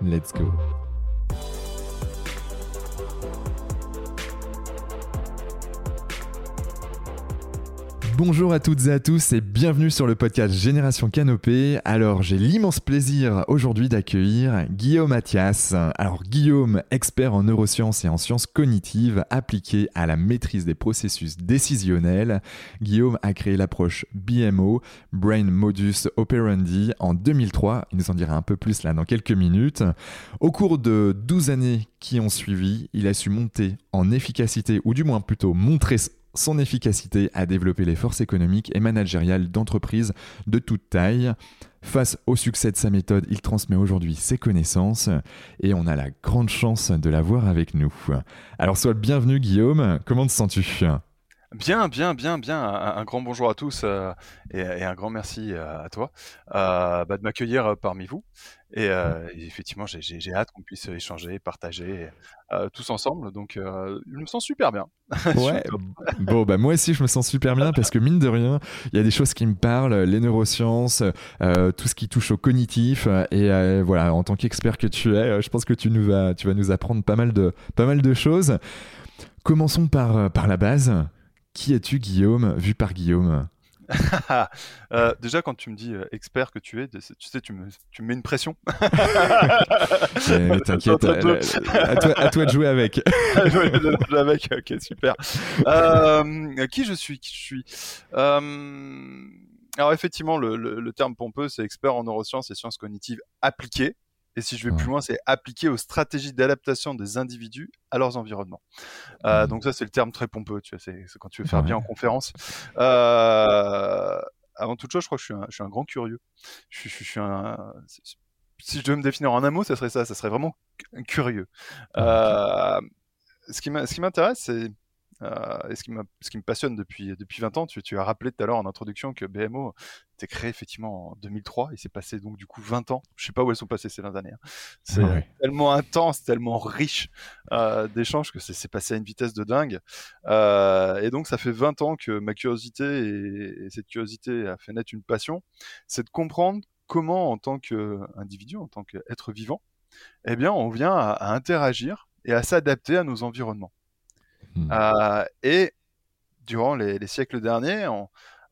Let's go. Bonjour à toutes et à tous et bienvenue sur le podcast Génération Canopée. Alors j'ai l'immense plaisir aujourd'hui d'accueillir Guillaume Mathias. Alors Guillaume, expert en neurosciences et en sciences cognitives appliquées à la maîtrise des processus décisionnels. Guillaume a créé l'approche BMO, Brain Modus Operandi, en 2003. Il nous en dira un peu plus là dans quelques minutes. Au cours de 12 années qui ont suivi, il a su monter en efficacité, ou du moins plutôt montrer son efficacité à développer les forces économiques et managériales d'entreprises de toute taille. Face au succès de sa méthode, il transmet aujourd'hui ses connaissances et on a la grande chance de l'avoir avec nous. Alors sois le bienvenu Guillaume, comment te sens-tu? Bien, bien, bien, bien. Un, grand bonjour à tous euh, et, un grand merci euh, à toi euh, bah, de m'accueillir parmi vous. Et, effectivement, j'ai hâte qu'on puisse échanger, partager tous ensemble. Donc, je me sens super bien. Ouais. bon, bah moi aussi, je me sens super bien parce que mine de rien, il y a des choses qui me parlent, les neurosciences, tout ce qui touche au cognitif. Et voilà, en tant qu'expert que tu es, je pense que tu nous vas, tu vas nous apprendre pas mal de, pas mal de choses. Commençons par, par la base. Qui es-tu, Guillaume, vu par Guillaume? euh, déjà, quand tu me dis euh, expert que tu es, tu sais, tu me, tu mets une pression. t'inquiète, euh, à, toi, de jouer avec. jouer avec, ok, super. qui je suis Qui je suis? Alors, effectivement, le, le terme pompeux, c'est expert en neurosciences et sciences cognitives appliquées. Et si je vais plus loin, c'est appliquer aux stratégies d'adaptation des individus à leurs environnements. Euh, mmh. Donc ça, c'est le terme très pompeux, tu vois, c'est quand tu veux faire bien en conférence. Euh, avant toute chose, je crois que je suis un, je suis un grand curieux. Je, je, je suis un, si je devais me définir en un mot, ça serait ça, ça serait vraiment curieux. Euh, ce qui m'intéresse, c'est et ce qui, ce qui me passionne depuis, depuis 20 ans, tu, tu as rappelé tout à l'heure en introduction que BMO était créé effectivement en 2003 et c'est passé donc du coup 20 ans. Je sais pas où elles sont passées ces 20 années. Hein. C'est tellement intense, tellement riche euh, d'échanges que c'est passé à une vitesse de dingue. Euh, et donc ça fait 20 ans que ma curiosité et, cette curiosité a fait naître une passion, c'est de comprendre comment en tant qu'individu, en tant qu'être vivant, eh bien on vient à interagir et à s'adapter à nos environnements. Hmm. Euh, et durant les, siècles derniers,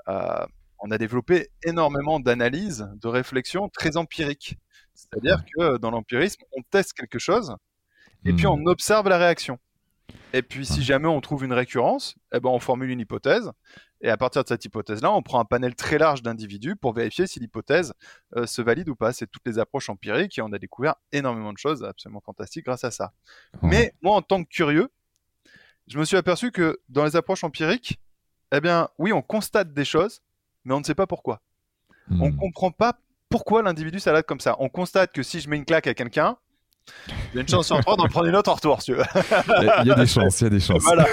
euh, on, a développé énormément d'analyses, de réflexions très empiriques. C'est-à-dire que dans l'empirisme, on teste quelque chose et puis hmm. on observe la réaction. Et puis si jamais on trouve une récurrence, eh ben, on formule une hypothèse. Et à partir de cette hypothèse-là, on prend un panel très large d'individus pour vérifier si l'hypothèse euh, se valide ou pas. C'est toutes les approches empiriques et on a découvert énormément de choses absolument fantastiques grâce à ça. Mais moi, en tant que curieux, je me suis aperçu que dans les approches empiriques, eh bien, oui, on constate des choses, mais on ne sait pas pourquoi. On ne hmm. comprend pas pourquoi l'individu s'adapte comme ça. On constate que si je mets une claque à quelqu'un, il y a une chance sur trois d'en prendre une autre en retour, si tu veux. Il y a des chances, il y a des chances. Voilà.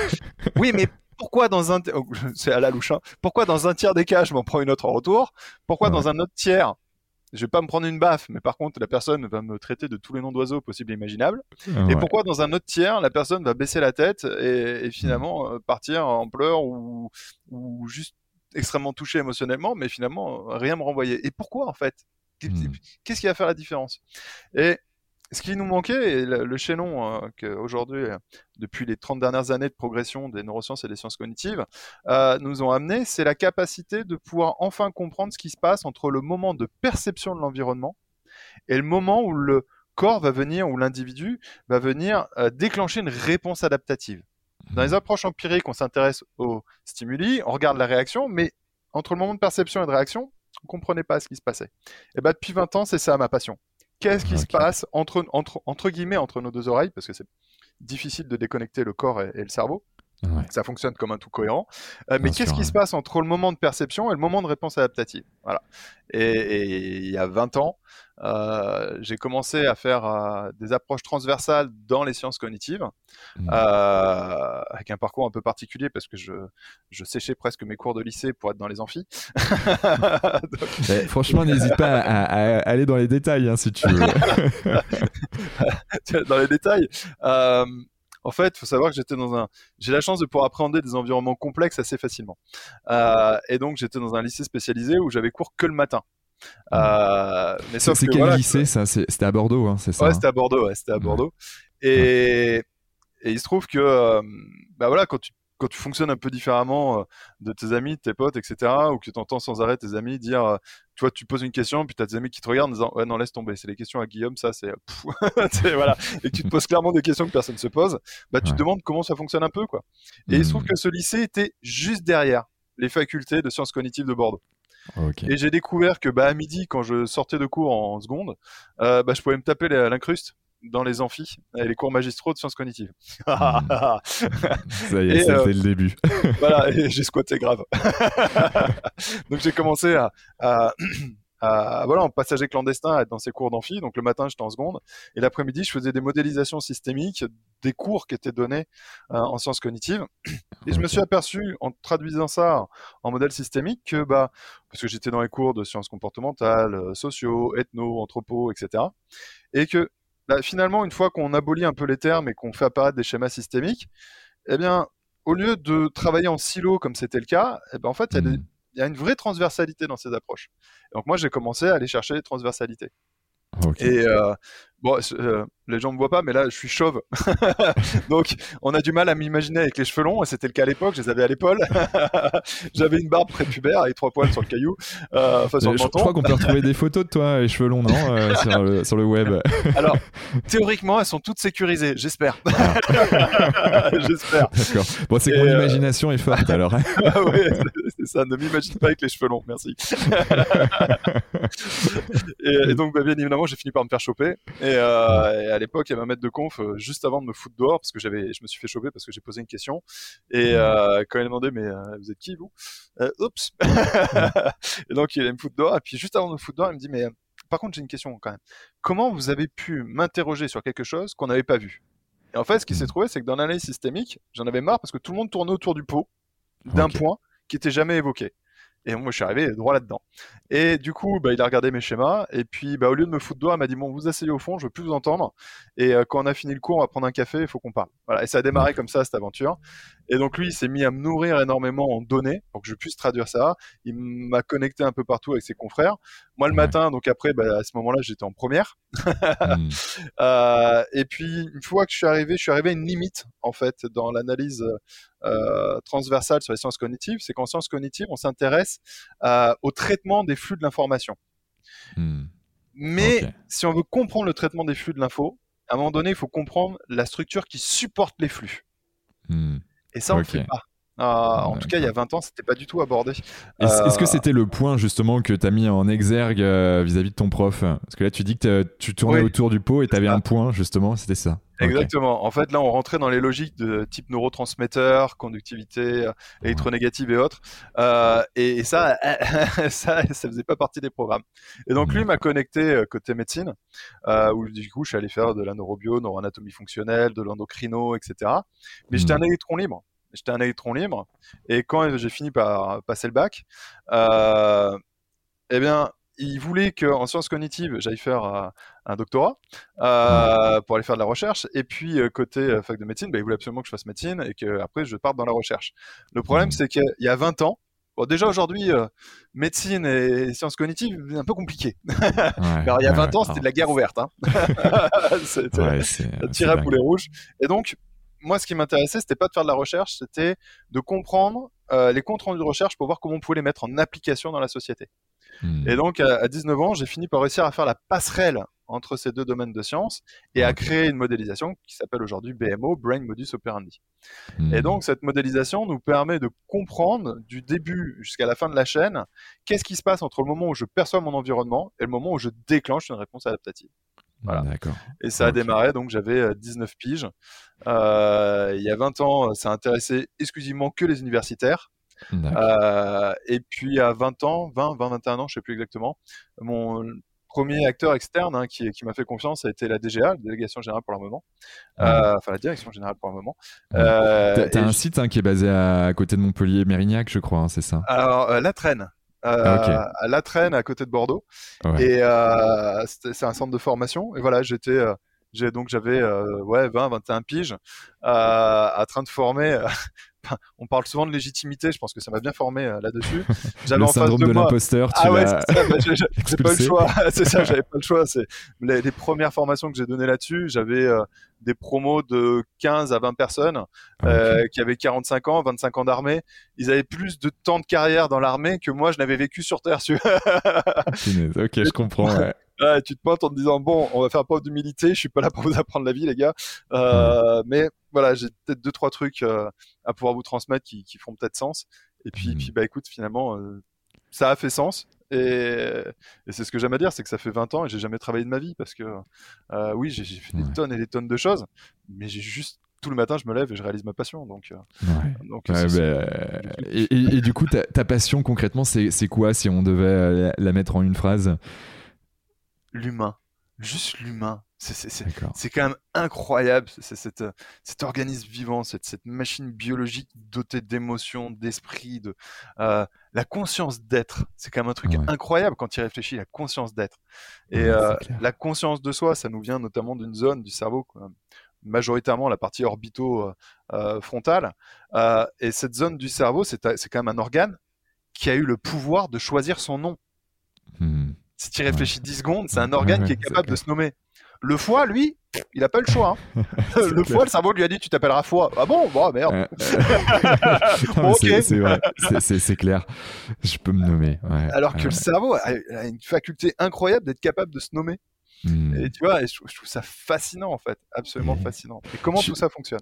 Oui, mais pourquoi dans un, oh, c'est à la louche, hein. pourquoi dans un tiers des cas, je m'en prends une autre en retour? Pourquoi dans un autre tiers, je vais pas me prendre une baffe, mais par contre, la personne va me traiter de tous les noms d'oiseaux possibles et imaginables. Et pourquoi dans un autre tiers, la personne va baisser la tête et, finalement euh, partir en pleurs ou, ou juste extrêmement touché émotionnellement, mais finalement rien me renvoyer. Et pourquoi en fait? Hmm. Qu'est-ce qui va faire la différence? Et ce qui nous manquait, et le, chaînon euh, qu'aujourd'hui, euh, depuis les 30 dernières années de progression des neurosciences et des sciences cognitives, euh, nous ont amené, c'est la capacité de pouvoir enfin comprendre ce qui se passe entre le moment de perception de l'environnement et le moment où le corps va venir, où l'individu va venir déclencher une réponse adaptative. Dans les approches empiriques, on s'intéresse aux stimuli, on regarde la réaction, mais entre le moment de perception et de réaction, on comprenait pas ce qui se passait. Et ben depuis 20 ans, c'est ça ma passion. Qu'est-ce qui se passe entre, entre, entre guillemets entre nos deux oreilles, parce que c'est difficile de déconnecter le corps et, le cerveau. Ça fonctionne comme un tout cohérent. Euh, mais qu'est-ce qui se passe entre le moment de perception et le moment de réponse adaptative? Voilà. Et, il y a 20 ans, euh, j'ai commencé à faire euh, des approches transversales dans les sciences cognitives, mmh. avec un parcours un peu particulier parce que je, je, séchais presque mes cours de lycée pour être dans les amphis. Eh, franchement, n'hésite pas à, aller dans les détails hein, si tu veux. dans les détails. En fait, il faut savoir que j'étais dans un. J'ai la chance de pouvoir appréhender des environnements complexes assez facilement. Euh, et donc, j'étais dans un lycée spécialisé où j'avais cours que le matin. Euh, c'est quel lycée ça? C'était à Bordeaux, hein, c'est ça Ouais, c'était à Bordeaux. Ouais, c'était à Bordeaux. Et, et il se trouve que, euh, bah voilà, quand tu quand tu fonctionnes un peu différemment euh, de tes amis, de tes potes, etc., ou que tu entends sans arrêt tes amis dire, euh, tu vois, tu poses une question, puis tu as des amis qui te regardent en disant, ouais, non, laisse tomber, c'est les questions à Guillaume, ça, c'est, voilà, et que tu te poses clairement des questions que personne ne se pose, bah, tu te demandes comment ça fonctionne un peu, quoi. Et il se trouve mmh. que ce lycée était juste derrière les facultés de sciences cognitives de Bordeaux. Et j'ai découvert que bah, à midi, quand je sortais de cours en seconde, euh, bah, je pouvais me taper l'incruste dans les amphis et les cours magistraux de sciences cognitives. Hmm. Ça y est, c'était euh, le début. voilà, et j'ai squatté grave. Donc j'ai commencé à, à, voilà, en passager clandestin à être dans ces cours d'amphi. Donc le matin, j'étais en seconde et l'après-midi, je faisais des modélisations systémiques des cours qui étaient donnés euh, en sciences cognitives. Et je me suis aperçu en traduisant ça en modèle systémique que bah parce que j'étais dans les cours de sciences comportementales, euh, sociaux, ethno, anthropo, etc. Et que bah, finalement, une fois qu'on abolit un peu les termes et qu'on fait apparaître des schémas systémiques, eh bien, au lieu de travailler en silo comme c'était le cas, eh ben, en fait, il y, a une vraie transversalité dans ces approches. donc moi, j'ai commencé à aller chercher les transversalités. Et euh, bon, euh, les gens me voient pas, mais là, je suis chauve. Donc, on a du mal à m'imaginer avec les cheveux longs, c'était le cas à l'époque, je les avais à l'épaule. J'avais une barbe prépubère et trois poils sur le caillou, euh, enfin sur le je, menton. Je crois qu'on peut retrouver des photos de toi, les cheveux longs, non euh, sur, le, sur, le, web. Alors, théoriquement, elles sont toutes sécurisées, j'espère. Ah. j'espère. D'accord. Bon, c'est que mon euh, imagination est forte, alors. ah oui, c'est ça, ne m'imagine pas avec les cheveux longs, merci. et, et, donc, bah, bien évidemment, j'ai fini par me faire choper. Et, euh, et à l'époque, il y avait un maître de conf euh, juste avant de me foutre dehors parce que j'avais, je me suis fait choper parce que j'ai posé une question. Et euh, quand il m'a demandé, mais vous êtes qui vous? Oups. et donc il allait me foutre dehors. Et puis juste avant de me foutre dehors, il me dit, mais par contre, j'ai une question quand même. Comment vous avez pu m'interroger sur quelque chose qu'on n'avait pas vu? Et en fait, ce qui s'est trouvé, c'est que dans l'analyse systémique, j'en avais marre parce que tout le monde tournait autour du pot d'un point qui était jamais évoqué. Et moi, je suis arrivé droit là-dedans. Et du coup, bah, il a regardé mes schémas. Et puis, bah, au lieu de me foutre dehors, il m'a dit Bon, vous asseyez au fond, je veux plus vous entendre. Et euh, quand on a fini le cours, on va prendre un café, il faut qu'on parle. Voilà. Et ça a démarré comme ça, cette aventure. Et donc, lui, il s'est mis à me nourrir énormément en données pour que je puisse traduire ça. Il m'a connecté un peu partout avec ses confrères. Moi, le matin, donc après, bah, à ce moment-là, j'étais en première. Hmm. euh, et puis, une fois que je suis arrivé, je suis arrivé à une limite, en fait, dans l'analyse euh, transversale sur les sciences cognitives. C'est qu'en sciences cognitives, on s'intéresse euh, au traitement des flux de l'information. Hmm. Mais si on veut comprendre le traitement des flux de l'info, à un moment donné, il faut comprendre la structure qui supporte les flux. Hmm. Et ça, on ne fait pas. Ah, en tout cas, il y a 20 ans, c'était pas du tout abordé. Est-ce que euh, c'était le point justement que tu as mis en exergue euh, vis-à-vis de ton prof? Parce que là, tu dis que tu tournais autour du pot et tu avais un point justement, c'était ça. Exactement. En fait, là, on rentrait dans les logiques de type neurotransmetteur, conductivité, euh, électronégative et autres. Euh, et, ça, ça, ça faisait pas partie des programmes. Et donc, lui m'a connecté côté médecine, euh, où du coup, je suis allé faire de la neurobio, neuroanatomie fonctionnelle, de l'endocrino, etc. Mais j'étais un électron libre j'étais un électron libre. Et quand j'ai fini par passer le bac, euh, eh bien, il voulait qu'en sciences cognitives, j'aille faire euh, un doctorat euh, pour aller faire de la recherche. Et puis, côté fac de médecine, bah, il voulait absolument que je fasse médecine et qu'après, je parte dans la recherche. Le problème, c'est qu'il y a 20 ans, Bon, déjà aujourd'hui, médecine et sciences cognitives, c'est un peu compliqué. Alors, il y a 20 ans, c'était de la guerre ouverte. Hein. c'était ouais, tir à boulet rouge. Et donc, moi, ce qui m'intéressait, c'était pas de faire de la recherche, c'était de comprendre euh, les comptes rendus de recherche pour voir comment on pouvait les mettre en application dans la société. Hmm. Et donc, à, 19 ans, j'ai fini par réussir à faire la passerelle entre ces deux domaines de sciences et à créer une modélisation qui s'appelle aujourd'hui BMO, Brain Modus Operandi. Et hmm. donc cette modélisation nous permet de comprendre du début jusqu'à la fin de la chaîne qu'est-ce qui se passe entre le moment où je perçois mon environnement et le moment où je déclenche une réponse adaptative. Voilà. Et ça a démarré, donc j'avais 19 euh, piges. Euh, il y a 20 ans, ça intéressait exclusivement que les universitaires. Euh, et puis à 20 ans, 20, 20, 21 ans, je sais plus exactement, mon premier acteur externe hein, qui, qui m'a fait confiance a été la DGA, la délégation générale pour le moment. Euh, enfin, la direction générale pour le moment. Euh, T'as un site hein, qui est basé à, côté de Montpellier, Mérignac, je crois, hein, c'est ça? Alors, euh, La Traîne. Euh, à La Traîne, à côté de Bordeaux. Et euh, c'est un centre de formation. Et voilà, j'étais j'ai donc j'avais ouais 20 21 piges à train de former on parle souvent de légitimité, je pense que ça m'a bien formé euh, là-dessus. J'avais en face de, de l'imposteur, tu ah ouais, bah, j'ai pas le choix. c'est ça, j'avais pas le choix. C'est les, premières formations que j'ai données là-dessus, j'avais euh, des promos de 15 à 20 personnes ah, euh, qui avaient 45 ans, 25 ans d'armée. Ils avaient plus de temps de carrière dans l'armée que moi je n'avais vécu sur Terre. ok, je comprends. Ouais. Ouais, tu te pointes en te disant bon, on va faire preuve d'humilité. Je suis pas là pour vous apprendre la vie, les gars. Euh, mais voilà, j'ai peut-être deux trois trucs euh, à pouvoir vous transmettre qui, qui font peut-être sens. Et puis, puis bah écoute, finalement, euh, ça a fait sens. Et, et c'est ce que j'aime à dire, c'est que ça fait 20 ans et j'ai jamais travaillé de ma vie parce que oui, j'ai fait des tonnes et des tonnes de choses, mais j'ai juste tout le matin, je me lève et je réalise ma passion. Donc, donc bah, et, et, du coup, ta, ta passion concrètement, c'est quoi si on devait la mettre en une phrase? L'humain, juste l'humain. C'est quand même incroyable, c'est cet organisme vivant, cette, cette machine biologique dotée d'émotions, d'esprit, de euh, la conscience d'être. C'est quand même un truc incroyable quand il réfléchit, la conscience d'être. Et euh, la conscience de soi, ça nous vient notamment d'une zone du cerveau, majoritairement la partie orbito-frontale. Euh, et cette zone du cerveau, c'est quand même un organe qui a eu le pouvoir de choisir son nom. Mmh. Si tu réfléchis 10 secondes, c'est un organe qui est capable de se nommer. Le foie, lui, il n'a pas le choix. Hein. le foie, le cerveau lui a dit Tu t'appelleras foie. Ah bon? Bon, merde. C'est clair. Je peux me nommer. Alors que le cerveau a, une faculté incroyable d'être capable de se nommer. Hmm. Et tu vois, je, trouve ça fascinant en fait. Absolument fascinant. Et comment tout ça fonctionne?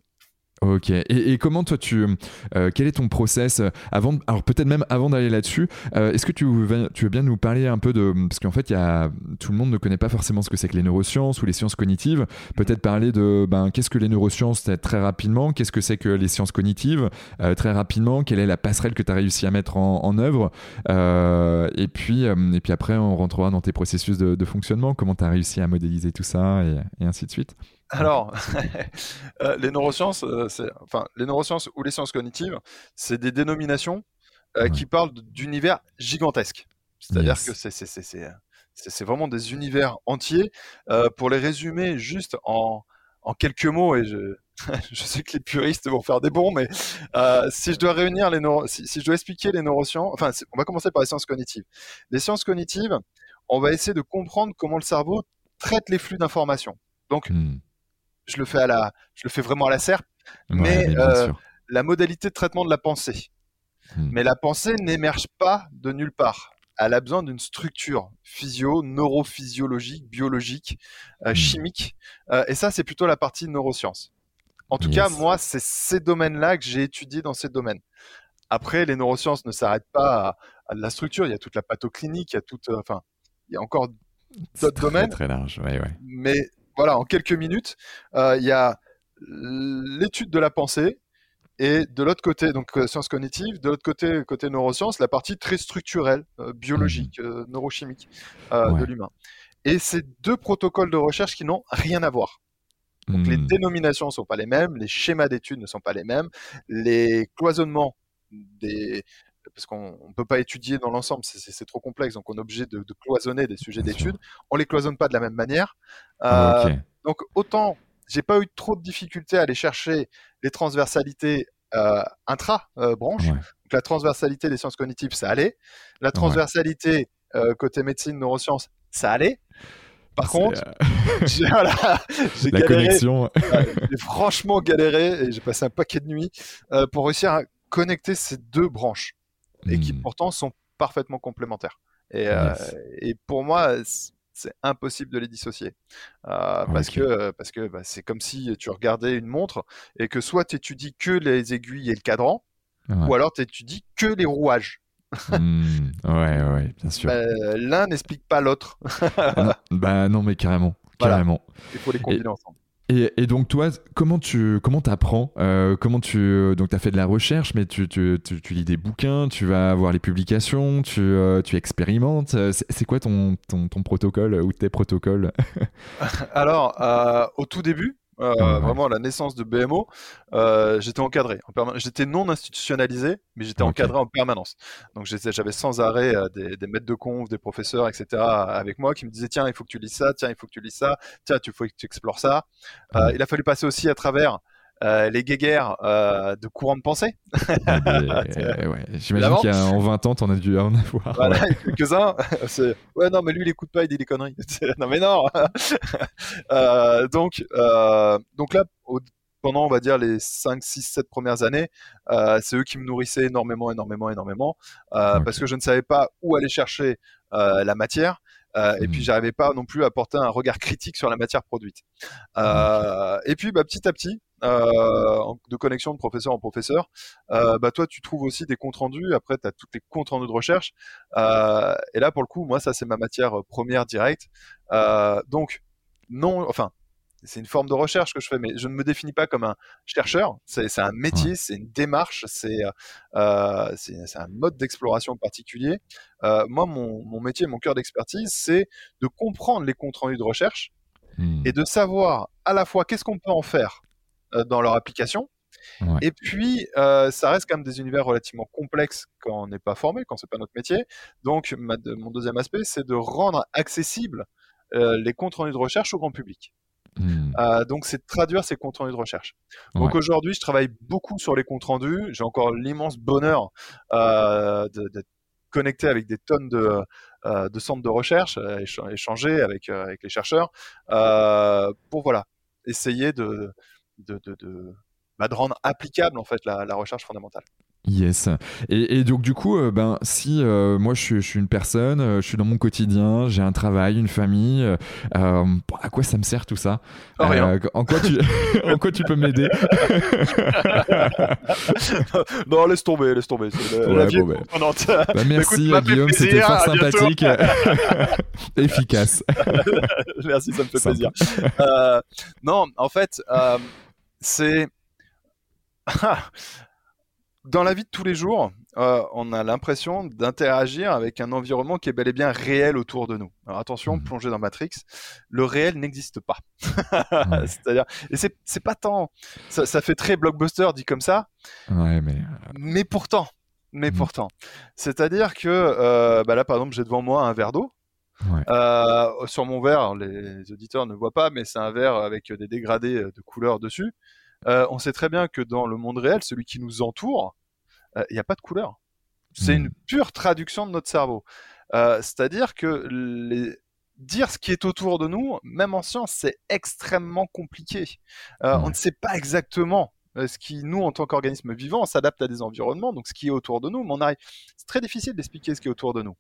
Ok. Et, comment toi tu, euh, quel est ton process euh, avant, alors peut-être même avant d'aller là-dessus, euh, est-ce que tu veux, bien nous parler un peu de, parce qu'en fait y a, tout le monde ne connaît pas forcément ce que c'est que les neurosciences ou les sciences cognitives. Peut-être parler de, ben qu'est-ce que les neurosciences très rapidement, qu'est-ce que c'est que les sciences cognitives très rapidement, quelle est la passerelle que tu as réussi à mettre en, en œuvre, et puis et puis après on rentrera dans tes processus de, fonctionnement, comment tu as réussi à modéliser tout ça et ainsi de suite. Alors, euh, les neurosciences, euh, enfin, les neurosciences ou les sciences cognitives, c'est des dénominations euh, qui parlent d'univers gigantesques. C'est-à-dire que c'est vraiment des univers entiers. pour les résumer juste en, quelques mots, et je, je, sais que les puristes vont faire des bons, mais si je dois réunir les si, je dois expliquer les neurosciences, enfin, on va commencer par les sciences cognitives. Les sciences cognitives, on va essayer de comprendre comment le cerveau traite les flux d'informations. Donc, hmm je le fais à la, je le fais vraiment à la serpe, mais euh, la modalité de traitement de la pensée. Hmm. Mais la pensée n'émerge pas de nulle part. Elle a besoin d'une structure physio, neurophysiologique, biologique, euh, hmm. chimique. Euh, et ça, c'est plutôt la partie neurosciences. En tout cas, moi, c'est ces domaines-là que j'ai étudiés dans ces domaines. Après, les neurosciences ne s'arrêtent pas à, la structure. Il y a toute la pathoclinique, il y a toute, enfin, il y a encore d'autres domaines. Très large, ouais, ouais. Mais voilà, en quelques minutes, euh, il y a l'étude de la pensée, et de l'autre côté, donc euh, sciences cognitives, de l'autre côté, côté neurosciences, la partie très structurelle, euh, biologique, mmh. neurochimique de l'humain. Et c'est deux protocoles de recherche qui n'ont rien à voir. Donc les mmh. dénominations ne sont pas les mêmes, les schémas d'études ne sont pas les mêmes, les cloisonnements des, parce qu'on ne peut pas étudier dans l'ensemble, c'est trop complexe, donc on est obligé de, cloisonner des sujets d'études. On les cloisonne pas de la même manière. Euh, donc autant, j'ai pas eu trop de difficultés à aller chercher les transversalités euh, intra-branches. Donc la transversalité des sciences cognitives, ça allait. La transversalité euh, côté médecine, neurosciences, ça allait. Par contre, j'ai galéré. j'ai franchement galéré et j'ai passé un paquet de nuits pour réussir à connecter ces deux branches et qui hmm. pourtant sont parfaitement complémentaires. Et, euh, et pour moi, c'est impossible de les dissocier. Euh, parce, que, parce que bah, c'est comme si tu regardais une montre et que soit tu étudies que les aiguilles et le cadran, ou alors tu étudies que les rouages. Hmm, ouais, ouais, bien sûr. Bah, l'un n'explique pas l'autre. Ah bah non, mais carrément. Carrément. Il faut les combiner ensemble. Et, donc toi, comment tu comment apprends euh, Comment tu donc as fait de la recherche, mais tu, tu, tu, lis des bouquins, tu vas voir les publications, tu, euh, expérimentes. C'est quoi ton, ton, ton, protocole ou tes protocoles? Alors, euh, au tout début, euh, vraiment la naissance de BMO, euh, j'étais encadré. En j'étais non institutionnalisé, mais j'étais encadré en permanence. Donc j'avais sans arrêt euh, des, des, maîtres de conf, des professeurs, etc. avec moi qui me disaient tiens, il faut que tu lis ça, tiens, il faut que tu lis ça, tiens, il faut que tu explores ça. il a fallu passer aussi à travers euh, les guéguerres euh, de courant de pensée. Euh, ouais, J'imagine qu'en 20 ans, t'en as dû en avoir. Voilà, quelques-uns. ouais, non, mais lui, il écoute pas, il dit des conneries. non, mais non. donc, donc là, pendant, on va dire, les 5, 6, 7 premières années, c'est eux qui me nourrissaient énormément, énormément, énormément, parce que je ne savais pas où aller chercher la matière. Et puis, hmm. j'arrivais pas non plus à porter un regard critique sur la matière produite. Et puis, bah, petit à petit, euh, de connexion de professeur en professeur, euh, bah toi tu trouves aussi des comptes rendus. Après tu as toutes les comptes rendus de recherche. Euh, et là pour le coup, moi ça c'est ma matière première directe. donc non, enfin c'est une forme de recherche que je fais, mais je ne me définis pas comme un chercheur. C'est un métier, c'est une démarche, c'est euh, un mode d'exploration particulier. Euh, moi, mon, mon, métier, mon cœur d'expertise, c'est de comprendre les comptes rendus de recherche mmh. et de savoir à la fois qu'est-ce qu'on peut en faire euh, dans leur application. Et puis, euh, ça reste quand même des univers relativement complexes quand on n'est pas formé, quand c'est pas notre métier. Donc, mon deuxième aspect, c'est de rendre accessibles euh, les comptes rendus de recherche au grand public. Hmm. donc, c'est de traduire ces comptes rendus de recherche. Donc, aujourd'hui, je travaille beaucoup sur les comptes rendus. J'ai encore l'immense bonheur d'être connecté avec des tonnes de, de centres de recherche, échanger avec, avec les chercheurs, pour voilà, essayer de, de, de, de, bah, de rendre applicable en fait la, la recherche fondamentale. Yes. Et, et, donc du coup, euh, ben si euh, moi je suis, je suis, une personne, euh, je suis dans mon quotidien, j'ai un travail, une famille, à quoi ça me sert tout ça? En, quoi tu, en quoi tu peux m'aider? Non, laisse tomber, laisse tomber. La, vie ben. bah, merci Guillaume, c'était fort sympathique, efficace. merci, ça me fait plaisir. non, en fait, c'est dans la vie de tous les jours, euh, on a l'impression d'interagir avec un environnement qui est bel et bien réel autour de nous. Alors attention, mmh. plongez dans Matrix, le réel n'existe pas. C'est-à-dire, et c'est pas tant, ça, fait très blockbuster dit comme ça, ouais, mais... Euh, mais pourtant, mais mmh. pourtant, c'est-à-dire que euh, bah là par exemple j'ai devant moi un verre d'eau. sur mon verre, les auditeurs ne voient pas, mais c'est un verre avec des dégradés de couleurs dessus. Euh, on sait très bien que dans le monde réel, celui qui nous entoure, il euh, n'y a pas de couleur. C'est une hmm. pure traduction de notre cerveau. Euh, c'est-à-dire que dire ce qui est autour de nous, même en science, c'est extrêmement compliqué. On ne sait pas exactement ce qui, nous, en tant qu'organisme vivant, s'adapte à des environnements, donc ce qui est autour de nous, mais on arrive... c'est très difficile d'expliquer ce qui est autour de nous.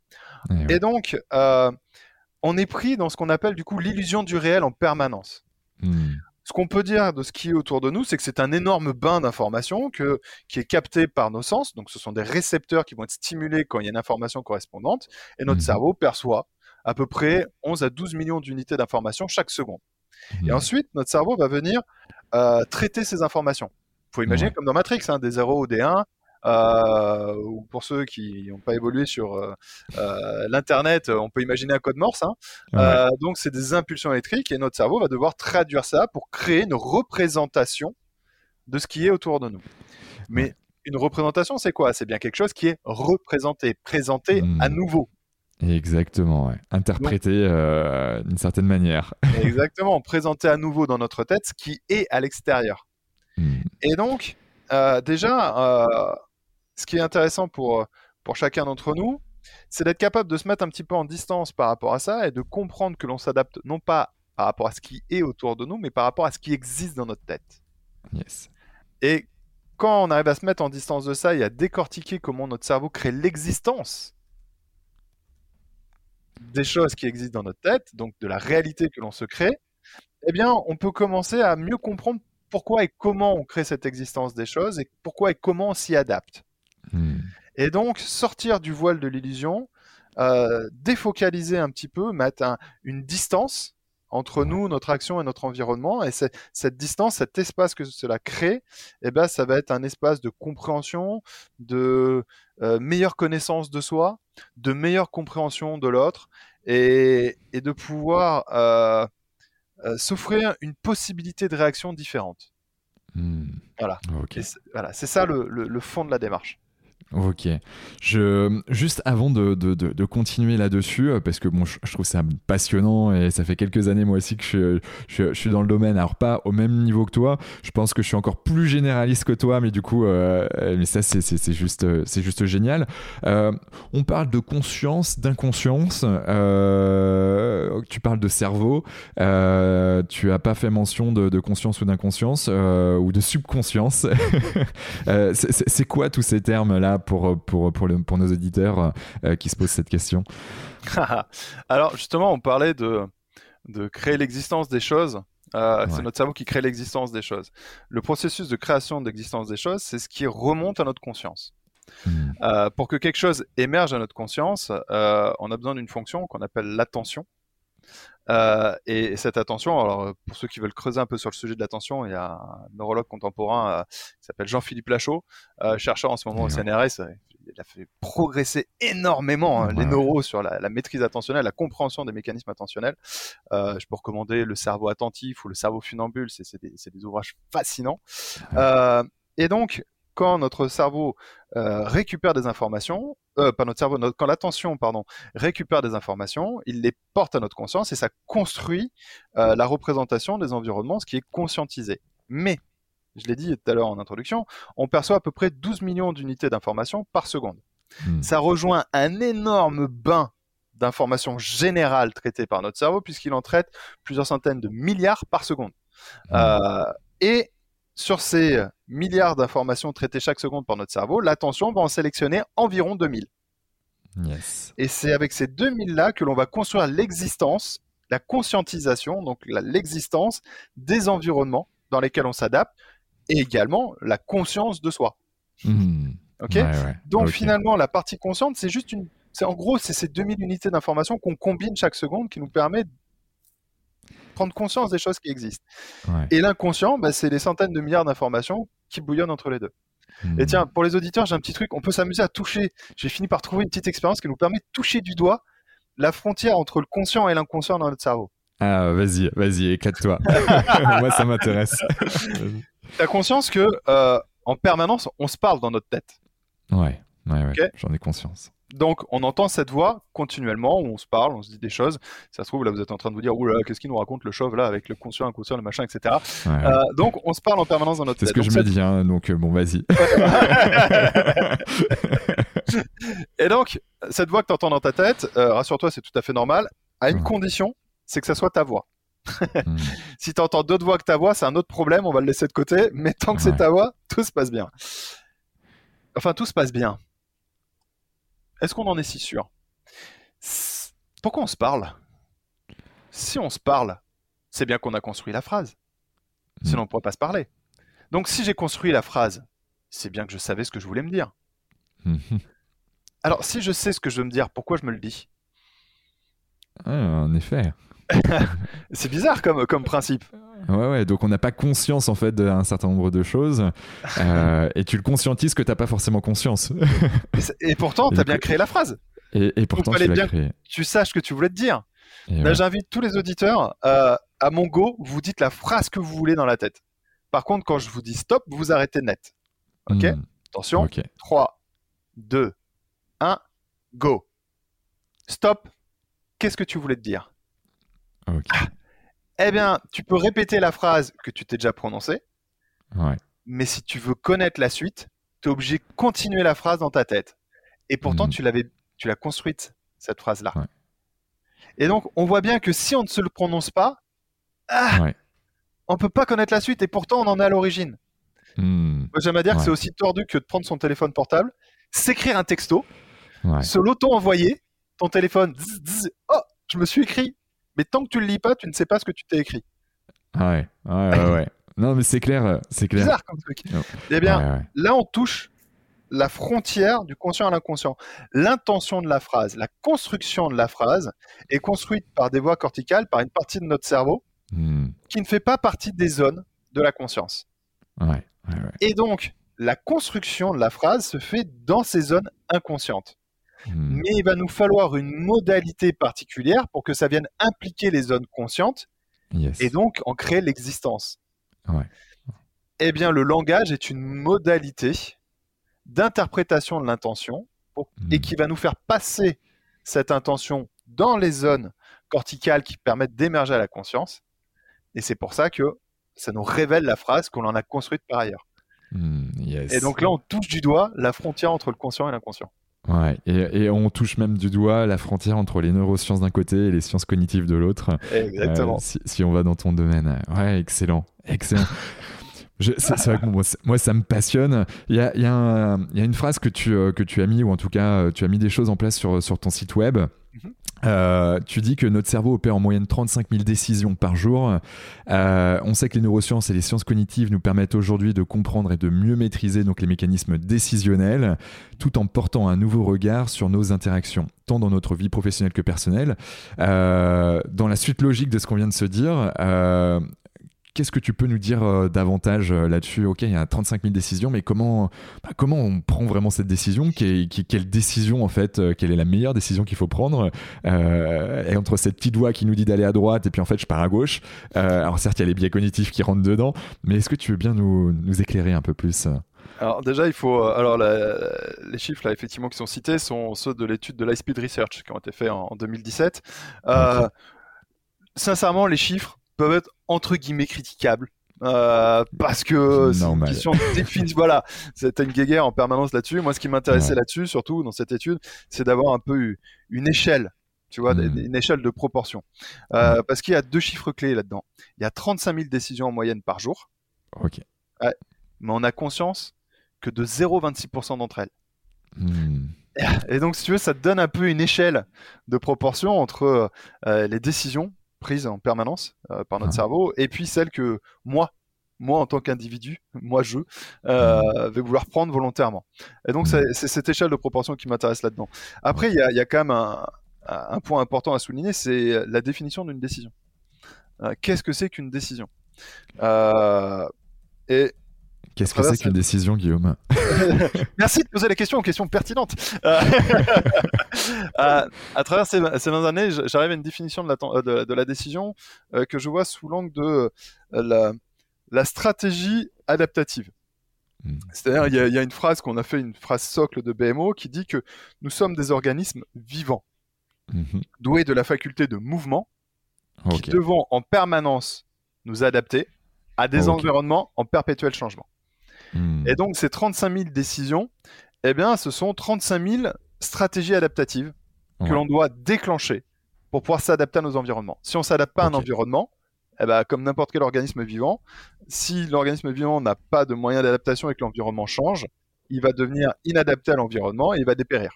Eh Et, donc, on est pris dans ce qu'on appelle du coup l'illusion du réel en permanence. Hmm. Ce qu'on peut dire de ce qui est autour de nous, c'est que c'est un énorme bain d'informations qui est capté par nos sens. Donc, ce sont des récepteurs qui vont être stimulés quand il y a une information correspondante. Et notre mmh cerveau perçoit à peu près 11 à 12 millions d'unités d'informations chaque seconde. Et mmh ensuite, notre cerveau va venir euh, traiter ces informations. Il faut imaginer comme dans Matrix, hein, des 0 ou des 1, euh, ou pour ceux qui n'ont pas évolué sur euh, euh, l'internet, on peut imaginer un code Morse. Hein. donc c'est des impulsions électriques et notre cerveau va devoir traduire ça pour créer une représentation de ce qui est autour de nous. Mais une représentation, c'est quoi? C'est bien quelque chose qui est représenté, présenté à hmm. nouveau. Exactement, interprété d'une certaine manière. Exactement, présenté à nouveau dans notre tête ce qui est à l'extérieur. Hmm. Et donc, déjà, ce qui est intéressant pour, pour chacun d'entre nous, c'est d'être capable de se mettre un petit peu en distance par rapport à ça et de comprendre que l'on s'adapte non pas par rapport à ce qui est autour de nous, mais par rapport à ce qui existe dans notre tête. Yes. Et quand on arrive à se mettre en distance de ça et à décortiquer comment notre cerveau crée l'existence des choses qui existent dans notre tête, donc de la réalité que l'on se crée, eh bien, on peut commencer à mieux comprendre pourquoi et comment on crée cette existence des choses et pourquoi et comment on s'y adapte. Hmm. Et donc, sortir du voile de l'illusion, euh, défocaliser un petit peu, mettre une distance entre nous, notre action et notre environnement. Et cette distance, cet espace que cela crée, eh ben, ça va être un espace de compréhension, de euh, meilleure connaissance de soi, de meilleure compréhension de l'autre, et, de pouvoir euh, euh, s'offrir une possibilité de réaction différente. Hmm. Voilà. voilà, c'est ça le, fond de la démarche. Ok. Je, juste avant de, de, de, continuer là-dessus, euh, parce que bon, je, trouve ça passionnant et ça fait quelques années moi aussi que je, je, suis dans le domaine. Alors pas au même niveau que toi. Je pense que je suis encore plus généraliste que toi, mais du coup, euh, mais ça c'est juste, c'est juste génial. Euh, on parle de conscience, d'inconscience. tu parles de cerveau. tu as pas fait mention de, conscience ou d'inconscience ou de subconscience. c'est quoi tous ces termes là? Pour, pour, pour, pour nos auditeurs euh, qui se posent cette question Alors justement, on parlait de, de créer l'existence des choses. Euh, c'est notre cerveau qui crée l'existence des choses. Le processus de création d'existence des choses, c'est ce qui remonte à notre conscience. Hmm. Euh, pour que quelque chose émerge à notre conscience, on a besoin d'une fonction qu'on appelle l'attention. Euh, et, cette attention, alors pour ceux qui veulent creuser un peu sur le sujet de l'attention, il y a un neurologue contemporain euh, qui s'appelle Jean-Philippe Lachaud, euh, chercheur en ce moment au CNRS. Il a fait progresser énormément hein, les neuros sur la, maîtrise attentionnelle, la compréhension des mécanismes attentionnels. je peux recommander Le cerveau attentif ou Le cerveau funambule, c'est des, des, ouvrages fascinants. et donc, quand notre cerveau euh, récupère des informations, euh, pas notre cerveau, quand l'attention, pardon, récupère des informations, il les porte à notre conscience et ça construit euh, la représentation des environnements, ce qui est conscientisé. Mais, je l'ai dit tout à l'heure en introduction, on perçoit à peu près 12 millions d'unités d'informations par seconde. Hmm. Ça rejoint un énorme bain d'informations générales traitées par notre cerveau, puisqu'il en traite plusieurs centaines de milliards par seconde. Hmm. et sur ces milliards d'informations traitées chaque seconde par notre cerveau, l'attention va en sélectionner environ 2000. Et c'est avec ces 2000-là que l'on va construire l'existence, la conscientisation, donc l'existence des environnements dans lesquels on s'adapte, et également la conscience de soi. Ok? Donc finalement, la partie consciente, c'est juste une, c'est en gros, c'est ces 2000 unités d'information qu'on combine chaque seconde qui nous permet prendre conscience des choses qui existent. Et l'inconscient, bah, c'est les centaines de milliards d'informations qui bouillonnent entre les deux. Et hmm. tiens, pour les auditeurs, j'ai un petit truc, on peut s'amuser à toucher. J'ai fini par trouver une petite expérience qui nous permet de toucher du doigt la frontière entre le conscient et l'inconscient dans notre cerveau. Ah, vas-y, vas-y, éclate-toi. Moi, ça m'intéresse. T'as conscience que euh, en permanence, on se parle dans notre tête. Ouais, ouais, ouais. J'en ai conscience. Donc, on entend cette voix continuellement, où on se parle, on se dit des choses. Ça se trouve, là, vous êtes en train de vous dire, oula, qu'est-ce qu'il nous raconte le chauve, là, avec le conscient, inconscient, le machin, etc. Euh, donc, on se parle en permanence dans notre tête. C'est ce que je me dis, hein, donc, euh, bon, vas-y. Et donc, cette voix que tu entends dans ta tête, euh, rassure-toi, c'est tout à fait normal, à une condition, c'est que ça soit ta voix. Hmm. Si tu entends d'autres voix que ta voix, c'est un autre problème, on va le laisser de côté, mais tant que c'est ta voix, tout se passe bien. Enfin, tout se passe bien est-ce qu'on en est si sûr? Pourquoi on se parle? Si on se parle, c'est bien qu'on a construit la phrase. Sinon, on ne pourrait pas se parler. Donc, si j'ai construit la phrase, c'est bien que je savais ce que je voulais me dire. Alors, si je sais ce que je veux me dire, pourquoi je me le dis? Ah, En effet. c'est bizarre comme, comme principe. Ouais, ouais, donc on n'a pas conscience en fait d'un certain nombre de choses euh, et tu le conscientises que tu n'as pas forcément conscience. et, pourtant, tu as bien créé la phrase. Et, pourtant, tu créé. Tu saches ce que tu voulais te dire. Là, j'invite tous les auditeurs euh, à mon go, vous dites la phrase que vous voulez dans la tête. Par contre, quand je vous dis stop, vous arrêtez net. Ok hmm. Attention. 3, 2, 1, go. Stop. Qu'est-ce que tu voulais te dire? Ok. Eh bien, tu peux répéter la phrase que tu t'es déjà prononcée. Mais si tu veux connaître la suite, tu es obligé de continuer la phrase dans ta tête. Et pourtant, hmm. tu l'avais, tu l'as construite, cette phrase-là. Et donc, on voit bien que si on ne se le prononce pas, ah, on ne peut pas connaître la suite. Et pourtant, on en est à l'origine. Hmm. J'aime à dire que c'est aussi tordu que de prendre son téléphone portable, s'écrire un texto, se l'auto-envoyer ton téléphone, oh, je me suis écrit. Mais tant que tu le lis pas, tu ne sais pas ce que tu t'es écrit. Ah ouais, ouais, ouais, ouais. Non, mais c'est clair, c'est clair. Bizarre comme truc. Eh bien, là, on touche la frontière du conscient à l'inconscient. L'intention de la phrase, la construction de la phrase est construite par des voies corticales, par une partie de notre cerveau hmm. qui ne fait pas partie des zones de la conscience. Et donc, la construction de la phrase se fait dans ces zones inconscientes. Hmm. Mais il va nous falloir une modalité particulière pour que ça vienne impliquer les zones conscientes et donc en créer l'existence. Eh bien, le langage est une modalité d'interprétation de l'intention et hmm. qui va nous faire passer cette intention dans les zones corticales qui permettent d'émerger à la conscience. Et c'est pour ça que ça nous révèle la phrase qu'on en a construite par ailleurs. Hmm, et donc là, on touche du doigt la frontière entre le conscient et l'inconscient. Ouais, et, on touche même du doigt la frontière entre les neurosciences d'un côté et les sciences cognitives de l'autre. Exactement. Euh, si, on va dans ton domaine. Ouais, excellent. Excellent. C'est vrai que moi, ça me passionne. Il y a, y, a y a, une phrase que tu, euh, que tu as mis, ou en tout cas, euh, tu as mis des choses en place sur, sur ton site web. Euh, tu dis que notre cerveau opère en moyenne 35 000 décisions par jour. on sait que les neurosciences et les sciences cognitives nous permettent aujourd'hui de comprendre et de mieux maîtriser donc les mécanismes décisionnels, tout en portant un nouveau regard sur nos interactions, tant dans notre vie professionnelle que personnelle. dans la suite logique de ce qu'on vient de se dire, Qu'est-ce que tu peux nous dire euh, davantage euh, là-dessus? Ok, il y a 35 000 décisions, mais comment, bah, comment on prend vraiment cette décision? Quelle décision, en fait euh, Quelle est la meilleure décision qu'il faut prendre? Et entre cette petite voix qui nous dit d'aller à droite et puis en fait je pars à gauche. alors certes, il y a les biais cognitifs qui rentrent dedans, mais est-ce que tu veux bien nous, nous éclairer un peu plus? Alors déjà, il faut. Alors les chiffres là, effectivement, qui sont cités sont ceux de l'étude de l'High Research qui ont été faits en, 2017. sincèrement, les chiffres, peuvent être entre guillemets critiquables. Euh, parce que c'est une question de voilà, c'était une guéguerre en permanence là-dessus. Moi, ce qui m'intéressait là-dessus, surtout dans cette étude, c'est d'avoir un peu une échelle, tu vois, hmm. une échelle de proportion. Euh, parce qu'il y a deux chiffres clés là-dedans. Il y a 35 000 décisions en moyenne par jour. Ok. mais on a conscience que de 0,26% d'entre elles. Hmm. Et donc, si tu veux, ça te donne un peu une échelle de proportion entre euh, les décisions prise en permanence euh, par notre ah. cerveau, et puis celle que moi, moi en tant qu'individu, moi je, euh, mmh. vais vouloir prendre volontairement. Et donc mmh. c'est cette échelle de proportion qui m'intéresse là-dedans. Après, il y a, y a, quand même un, un, point important à souligner, c'est la définition d'une décision. Euh, qu'est-ce que c'est qu'une décision? Et Qu'est-ce que c'est qu'une décision, Guillaume? Merci de poser la question, question pertinente. Euh, à, travers ces, ces, 20 années, j'arrive à une définition de la, euh, de, la décision euh, que je vois sous l'angle de la, la, stratégie adaptative. Hmm. C'est-à-dire, il y, a une phrase qu'on a fait, une phrase socle de BMO, qui dit que nous sommes des organismes vivants, mhm. doués de la faculté de mouvement, qui devons en permanence nous adapter à des environnements en perpétuel changement. Et donc, ces 35 000 décisions, eh bien, ce sont 35 000 stratégies adaptatives que l'on doit déclencher pour pouvoir s'adapter à nos environnements. Si on ne s'adapte pas à un environnement, eh ben, comme n'importe quel organisme vivant, si l'organisme vivant n'a pas de moyens d'adaptation et que l'environnement change, il va devenir inadapté à l'environnement et il va dépérir.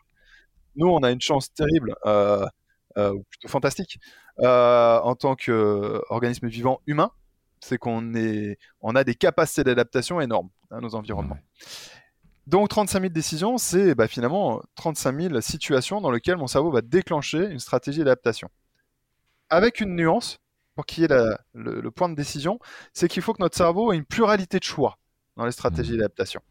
Nous, on a une chance terrible, euh, euh, ou plutôt fantastique, euh, en tant qu'organisme vivant humain, c'est qu'on on a des capacités d'adaptation énormes à nos environnements. Donc 35 000 décisions, c'est bah, finalement 35 000 situations dans lesquelles mon cerveau va déclencher une stratégie d'adaptation. Avec une nuance, pour qu'il y ait le, point de décision, c'est qu'il faut que notre cerveau ait une pluralité de choix dans les stratégies mmh. d'adaptation.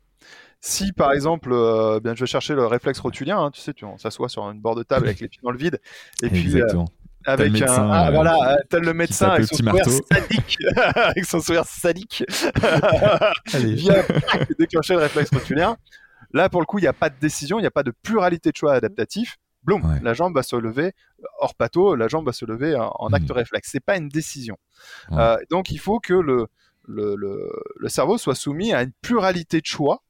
Si par exemple, euh, bien, je vais chercher le réflexe rotulien, hein, tu sais, tu s'assoit sur une bord de table avec les pieds dans le vide, et puis euh, avec un, ah, euh, voilà, tel le médecin avec son, sourire sadique, avec son sourire sadique, vient déclencher le réflexe rotulien. Là, pour le coup, il n'y a pas de décision, il n'y a pas de pluralité de choix adaptatif. Bloom, la jambe va se lever hors pato, la jambe va se lever en, acte hmm. réflexe. C'est pas une décision. Euh, donc, il faut que le, le, le, cerveau soit soumis à une pluralité de choix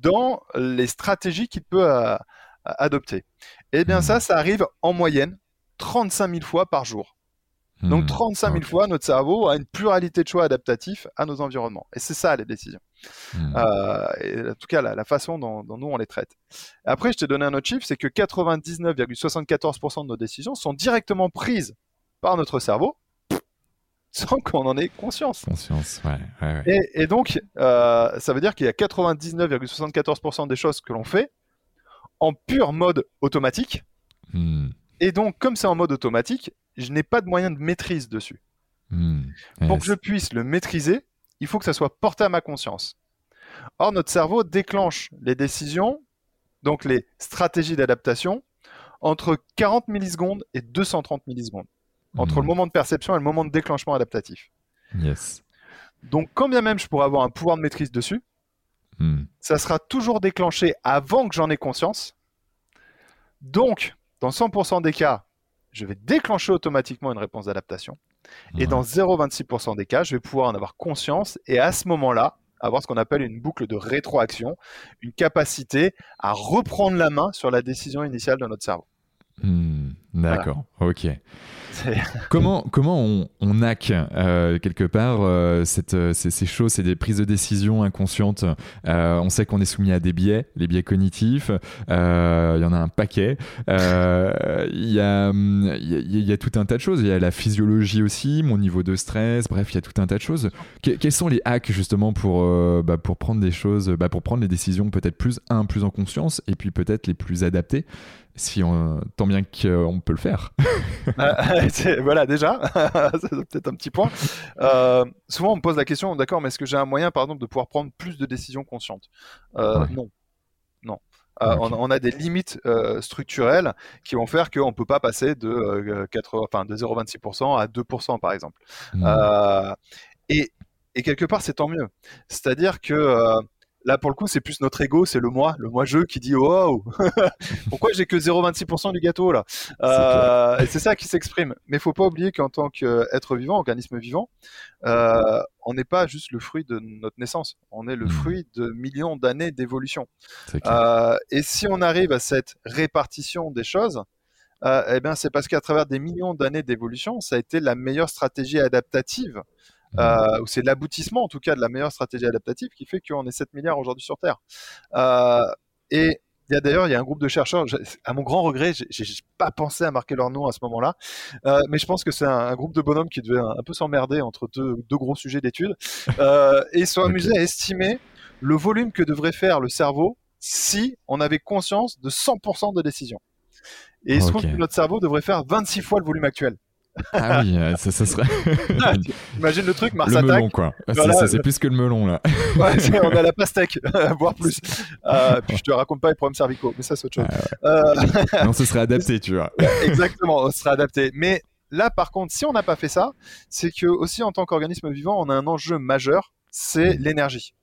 dans les stratégies qu'il peut euh, adopter. Et eh bien, hmm. ça, ça arrive en moyenne 35 000 fois par jour. Donc 35 hmm. 000 fois, notre cerveau a une pluralité de choix adaptatifs à nos environnements. Et c'est ça les décisions. Hmm. Euh, et en tout cas, la, façon dont, nous on les traite. Après, je t'ai donné un autre chiffre, c'est que 99,74% de nos décisions sont directement prises par notre cerveau sans qu'on en ait conscience. Conscience, ouais. Et, donc, euh, ça veut dire qu'il y a 99,74% des choses que l'on fait en pur mode automatique. Hmm. Et donc, comme c'est en mode automatique, je n'ai pas de moyen de maîtrise dessus. Hmm. Pour que je puisse le maîtriser, il faut que ça soit porté à ma conscience. Or, notre cerveau déclenche les décisions, donc les stratégies d'adaptation, entre 40 millisecondes et 230 millisecondes. Entre le hmm. moment de perception et le moment de déclenchement adaptatif. Yes. Donc, quand bien même je pourrais avoir un pouvoir de maîtrise dessus, hmm. ça sera toujours déclenché avant que j'en ai conscience. Donc, dans 100% des cas, je vais déclencher automatiquement une réponse d'adaptation. Et dans 0,26% des cas, je vais pouvoir en avoir conscience et à ce moment-là, avoir ce qu'on appelle une boucle de rétroaction, une capacité à reprendre la main sur la décision initiale de notre cerveau. Hmm, d'accord, ok. comment, comment on, on hack euh, quelque part euh, cette, euh, ces, choses, c'est des prises de décision inconscientes? on sait qu'on est soumis à des biais, les biais cognitifs. Il y en a un paquet. Il y, a, y, y, a, tout un tas de choses. Il y a la physiologie aussi, mon niveau de stress. Bref, il y a tout un tas de choses. quels sont les hacks justement pour, bah, pour prendre des choses, bah, pour prendre les décisions peut-être plus un plus en conscience et puis peut-être les plus adaptées si on, tant bien qu'on peut le faire? voilà, déjà, c'est peut-être un petit point. Euh, souvent, on me pose la question, d'accord, mais est-ce que j'ai un moyen, par exemple, de pouvoir prendre plus de décisions conscientes? Euh, Non. Non. Euh, on, a des limites structurelles qui vont faire qu'on ne peut pas passer de, 80, enfin, de 0,26% à 2%, par exemple. Mmh. Et, et, quelque part, c'est tant mieux. C'est-à-dire que Là, pour le coup, c'est plus notre ego, c'est le moi, le moi-je qui dit Wow, pourquoi j'ai que 0,26% du gâteau là? Euh, c'est ça qui s'exprime. Mais il faut pas oublier qu'en tant qu'être vivant, organisme vivant, euh, on n'est pas juste le fruit de notre naissance, on est le hmm. fruit de millions d'années d'évolution. Euh, et si on arrive à cette répartition des choses, eh bien, c'est parce qu'à travers des millions d'années d'évolution, ça a été la meilleure stratégie adaptative euh, ou c'est l'aboutissement en tout cas de la meilleure stratégie adaptative qui fait qu'on est 7 milliards aujourd'hui sur Terre. Euh, et d'ailleurs il y a un groupe de chercheurs, à mon grand regret, j'ai pas pensé à marquer leur nom à ce moment-là, euh, mais je pense que c'est un, groupe de bonhommes qui devait un, peu s'emmerder entre deux, deux, gros sujets d'études, euh, et ils sont amusés à estimer le volume que devrait faire le cerveau si on avait conscience de 100% de décisions. Et il se trouve que notre cerveau devrait faire 26 fois le volume actuel. Ah oui, euh, ça, serait. Imagine le truc, Mars le melon, quoi. C'est plus que le melon, là. ouais, on a la pastèque, voire plus. Euh, puis je te raconte pas les problèmes cervicaux, mais ça, c'est autre chose. Euh, non, ce serait adapté, tu vois. Exactement, ce serait adapté. Mais là, par contre, si on n'a pas fait ça, c'est que aussi en tant qu'organisme vivant, on a un enjeu majeur, c'est mm. l'énergie.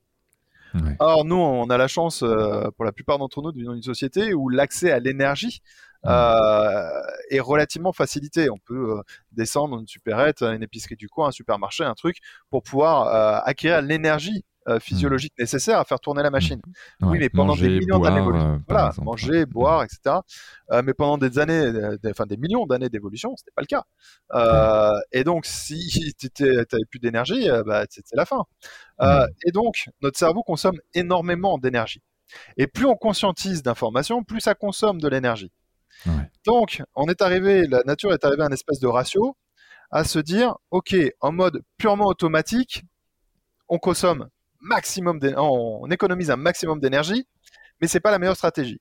Ouais. Or, nous, on a la chance, pour la plupart d'entre nous, de vivre dans une société où l'accès à l'énergie euh, est relativement facilité. On peut euh, descendre une supérette, une épicerie du coin, un supermarché, un truc, pour pouvoir euh, acquérir l'énergie mmh. physiologique nécessaire à faire tourner la machine. Mmh. oui, mais pendant des millions d'années voilà, manger, boire, etc. mais pendant des années, enfin des millions d'années d'évolution, c'était pas le cas. Euh, et donc, si tu n'avais plus d'énergie, bah, c'était la fin. Euh, et donc, notre cerveau consomme énormément d'énergie. Et plus on conscientise d'informations, plus ça consomme de l'énergie. Donc, on est arrivé, la nature est arrivée à un espèce de ratio à se dire, ok, en mode purement automatique, on consomme maximum, on économise un maximum d'énergie, mais c'est pas la meilleure stratégie.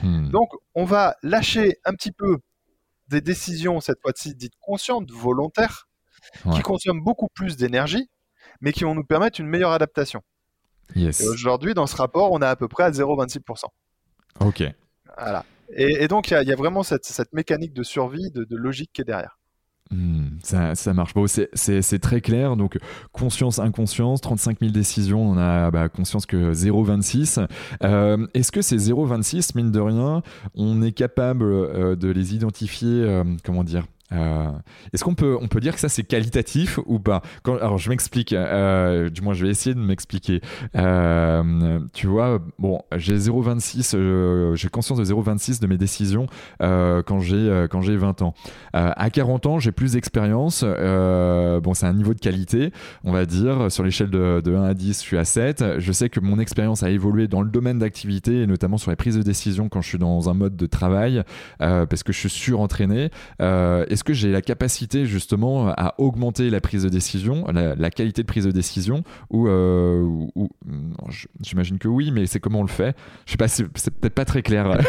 Hmm. Donc, on va lâcher un petit peu des décisions cette fois-ci dites conscientes, volontaires, qui consomment beaucoup plus d'énergie, mais qui vont nous permettre une meilleure adaptation. aujourd'hui, dans ce rapport, on est à peu près à 0,26%. Ok. Voilà. Et, donc, il y, a vraiment cette, mécanique de survie, de, logique qui est derrière. Hmm, ça, marche. C'est très clair. Donc, conscience, inconscience, 35 000 décisions, on a bah, conscience que 0,26. Euh, Est-ce que ces 0,26, mine de rien, on est capable euh, de les identifier, euh, comment dire, Euh, est-ce qu'on peut, on peut dire que ça c'est qualitatif ou pas Alors je m'explique, euh, du moins je vais essayer de m'expliquer. Euh, tu vois, bon, j'ai 0,26, j'ai conscience de 0,26 de mes décisions quand j'ai quand j'ai 20 ans. à 40 ans, j'ai plus d'expérience. bon, c'est un niveau de qualité, on va dire. Sur l'échelle de, de 1 à 10, je suis à 7. Je sais que mon expérience a évolué dans le domaine d'activité et notamment sur les prises de décision quand je suis dans un mode de travail parce que je suis surentraîné est-ce que j'ai la capacité justement à augmenter la prise de décision, la, qualité de prise de décision ou, euh, j'imagine que oui, mais c'est comment on le fait Je sais pas, c'est, peut-être pas très clair. Moi,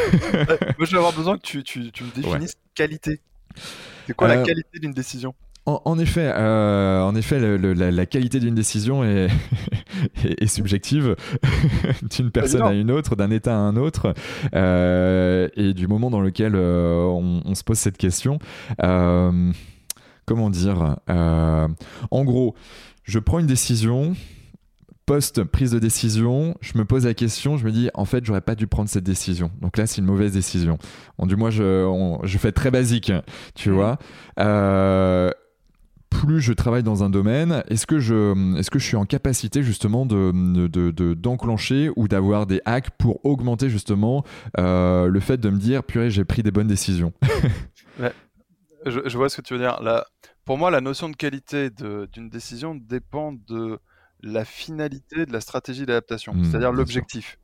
je vais avoir besoin que tu, tu, me définisses qualité. C'est quoi la euh, qualité d'une décision? En, effet, euh, en effet la, qualité d'une décision est, est, subjective d'une personne à une autre, d'un état à un autre, euh, et du moment dans lequel euh, on, se pose cette question. comment dire En gros, je prends une décision, post prise de décision, je me pose la question, je me dis en fait j'aurais pas dû prendre cette décision. Donc là c'est une mauvaise décision. du moins je, je fais très basique, tu mmh. vois. Euh, plus je travaille dans un domaine, est-ce que je, est-ce que je suis en capacité justement de, de, d'enclencher ou d'avoir des hacks pour augmenter justement euh, le fait de me dire purée j'ai pris des bonnes décisions? je, vois ce que tu veux dire. Là, pour moi, la notion de qualité d'une décision dépend de la finalité de la stratégie d'adaptation, mmh, c'est-à-dire l'objectif.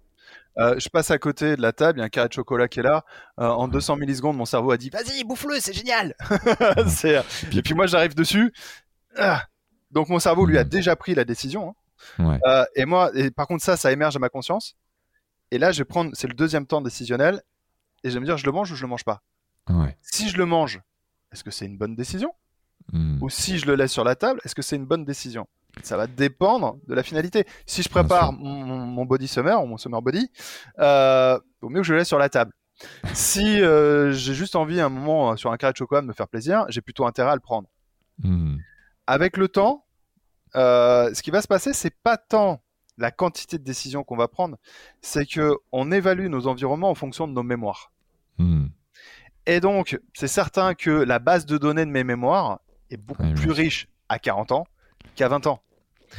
Euh, je passe à côté de la table, il y a un carré de chocolat qui est là. Euh, en 200 millisecondes, mon cerveau a dit Vas-y, bouffe-le, c'est génial Et puis moi, j'arrive dessus. Ah. Donc mon cerveau, lui, a mmh. déjà pris la décision. Hein. Euh, et moi, et par contre, ça, ça émerge à ma conscience. Et là, je vais prendre, c'est le deuxième temps décisionnel. Et je vais me dire Je le mange ou je le mange pas? Si je le mange, est-ce que c'est une bonne décision? Mmh. Ou si je le laisse sur la table, est-ce que c'est une bonne décision? Ça va dépendre de la finalité. Si je prépare mon, body summer ou mon summer body, euh, vaut mieux que je le laisse sur la table. si euh, j'ai juste envie un moment euh, sur un carré de chocolat de me faire plaisir, j'ai plutôt intérêt à le prendre. Hmm. Avec le temps, euh, ce qui va se passer, c'est pas tant la quantité de décisions qu'on va prendre, c'est que on évalue nos environnements en fonction de nos mémoires. Hmm. Et donc, c'est certain que la base de données de mes mémoires est beaucoup plus riche à 40 ans qu'à 20 ans.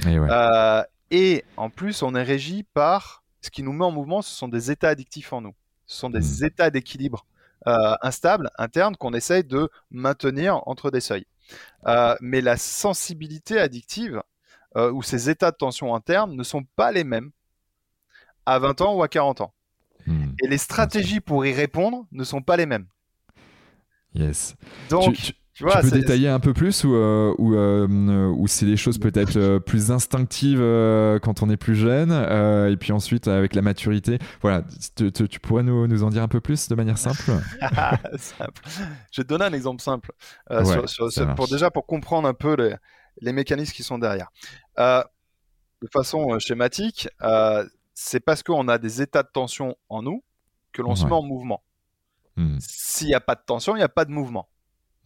Euh, et, en plus, on est régi par ce qui nous met en mouvement, ce sont des états addictifs en nous. Ce sont des hmm. états d'équilibre euh, instables, internes, qu'on essaye de maintenir entre des seuils. Euh, mais la sensibilité addictive ou ces états de tension interne ne sont pas les mêmes à 20 ans ou à 40 ans. Hmm. Et les stratégies pour y répondre ne sont pas les mêmes. Yes. Donc, tu, peux détailler un peu plus ou, euh, ou, euh, ou c'est des choses peut-être euh, plus instinctives quand on est plus jeune et puis ensuite avec la maturité Voilà, tu, tu pourrais nous, nous, en dire un peu plus de manière simple, simple. Je vais te donner un exemple simple sur, pour déjà pour comprendre un peu les, les mécanismes qui sont derrière. de façon schématique, c'est parce qu'on a des états de tension en nous que l'on se met en mouvement. Hmm. S'il n'y a pas de tension, il n'y a pas de mouvement.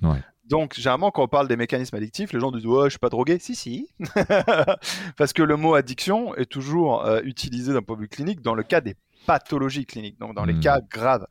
Ouais. Donc, généralement, quand on parle des mécanismes addictifs, les gens disent Ouais, je suis pas drogué. Si, si. Parce que le mot addiction est toujours euh, utilisé d'un point de vue clinique dans le cas des pathologies cliniques, donc dans les hmm. cas graves.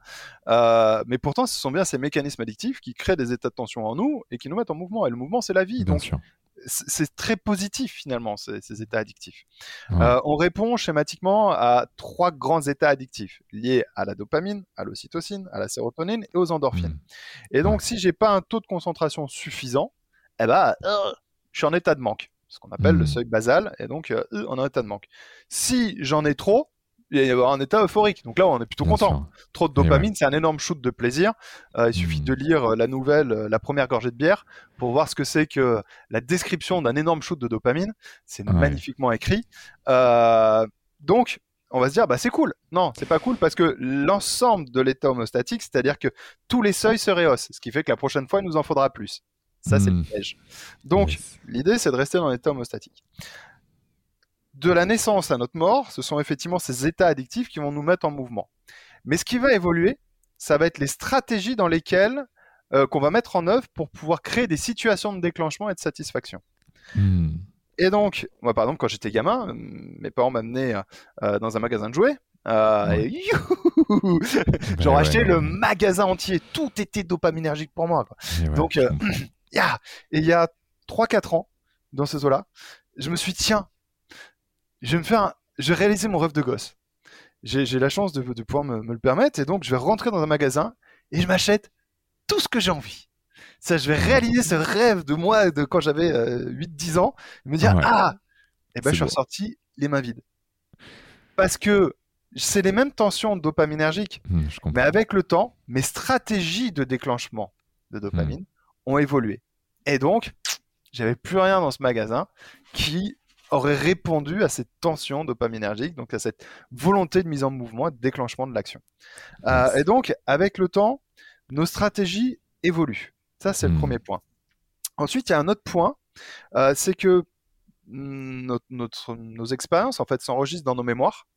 Euh, mais pourtant, ce sont bien ces mécanismes addictifs qui créent des états de tension en nous et qui nous mettent en mouvement. Et le mouvement, c'est la vie. donc, sûr c'est très positif finalement ces, états addictifs. Euh, on répond schématiquement à trois grands états addictifs liés à la dopamine, à l'ocytocine, à la sérotonine et aux endorphines. Hmm. Et donc si j'ai pas un taux de concentration suffisant, eh ben, euh, je suis en état de manque, ce qu'on appelle le hmm. seuil basal, et donc euh, en état de manque. Si j'en ai trop, il va y avoir un état euphorique. Donc là, on est plutôt content. Trop de dopamine, c'est un énorme shoot de plaisir. Euh, il suffit de hmm. lire euh, la nouvelle, euh, la première gorgée de bière, pour voir ce que c'est que la description d'un énorme shoot de dopamine. C'est magnifiquement écrit. donc, on va se dire, bah c'est cool. Non, c'est pas cool parce que l'ensemble de l'état homostatique, c'est-à-dire que tous les seuils se rehaussent, ce qui fait que la prochaine fois, il nous en faudra plus. Ça, c'est le hmm. piège. Donc, l'idée, c'est de rester dans l'état homostatique de la naissance à notre mort, ce sont effectivement ces états addictifs qui vont nous mettre en mouvement. Mais ce qui va évoluer, ça va être les stratégies dans lesquelles euh, qu'on va mettre en œuvre pour pouvoir créer des situations de déclenchement et de satisfaction. Hmm. Et donc, moi par exemple, quand j'étais gamin, mes parents m'amenaient euh, dans un magasin de jouets Euh, et acheté le magasin entier. Tout était dopaminergique pour moi. Donc, euh, et il y a 3-4 ans, dans ce zoo-là, je me suis dit, tiens, je vais me faire je vais réaliser mon rêve de gosse. J'ai la chance de, pouvoir me, le permettre et donc je vais rentrer dans un magasin et je m'achète tout ce que j'ai envie. Ça, je vais réaliser ce rêve de moi de quand j'avais 8-10 euh, ans, et me dire ah, et ben je suis ressorti les mains vides. Parce que c'est les mêmes tensions dopaminergiques, mmh, mais avec le temps, mes stratégies de déclenchement de dopamine mmh. ont évolué. Et donc, j'avais plus rien dans ce magasin qui aurait répondu à cette tension dopaminergique, donc à cette volonté de mise en mouvement de déclenchement de l'action. Euh, et donc, avec le temps, nos stratégies évoluent. Ça, c'est le hmm. premier point. Ensuite, il y a un autre point, euh, c'est que notre, nos expériences en fait s'enregistrent dans nos mémoires.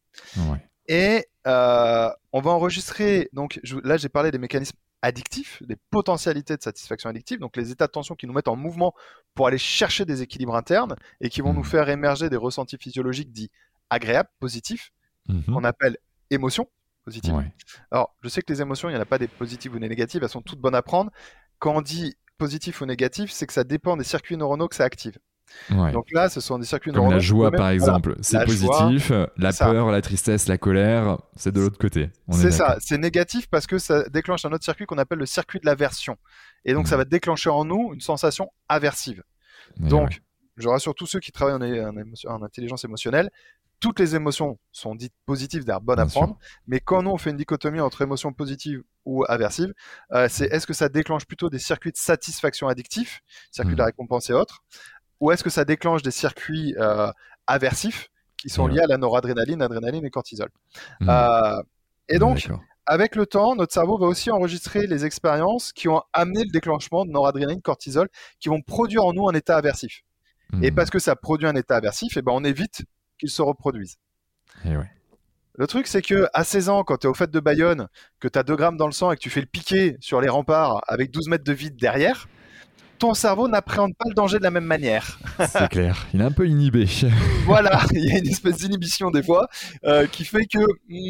Et euh, on va enregistrer. Donc là, j'ai parlé des mécanismes addictifs, des potentialités de satisfaction addictive, donc les états de tension qui nous mettent en mouvement pour aller chercher des équilibres internes et qui vont nous hmm. faire émerger des ressentis physiologiques dits agréables, positifs, mhm. qu'on appelle émotions positives. Alors, je sais que les émotions, il n'y en a pas des positives ou des négatives, elles sont toutes bonnes à prendre. Quand on dit positif ou négatif, c'est que ça dépend des circuits neuronaux que ça active. Donc là, ce sont des circuits Comme la joie, par exemple, c'est positif. la peur, la tristesse, la colère, c'est de l'autre côté. C'est ça, c'est négatif parce que ça déclenche un autre circuit qu'on appelle le circuit de l'aversion. Et donc, ça va déclencher en nous une sensation aversive. donc, je rassure tous ceux qui travaillent en, intelligence émotionnelle, toutes les émotions sont dites positives, d'ailleurs bonnes à prendre, mais quand nous on fait une dichotomie entre émotions positives ou aversives, euh, c'est est-ce que ça déclenche plutôt des circuits de satisfaction addictifs, circuits de la mmh. récompense et autres, ou est-ce que ça déclenche des circuits euh, aversifs qui sont liés à la noradrénaline, adrénaline et cortisol mmh. euh, Et donc, avec le temps, notre cerveau va aussi enregistrer les expériences qui ont amené le déclenchement de noradrénaline, cortisol, qui vont produire en nous un état aversif. Et mmh. parce que ça produit un état aversif, et eh ben on évite qu'il se reproduise. Le truc, c'est que à 16 ans, quand tu es au fait de Bayonne, que tu as 2 grammes dans le sang et que tu fais le piqué sur les remparts avec 12 mètres de vide derrière, ton cerveau n'appréhende pas le danger de la même manière. C'est clair, il est un peu inhibé. voilà, il y a une espèce d'inhibition des fois euh, qui fait que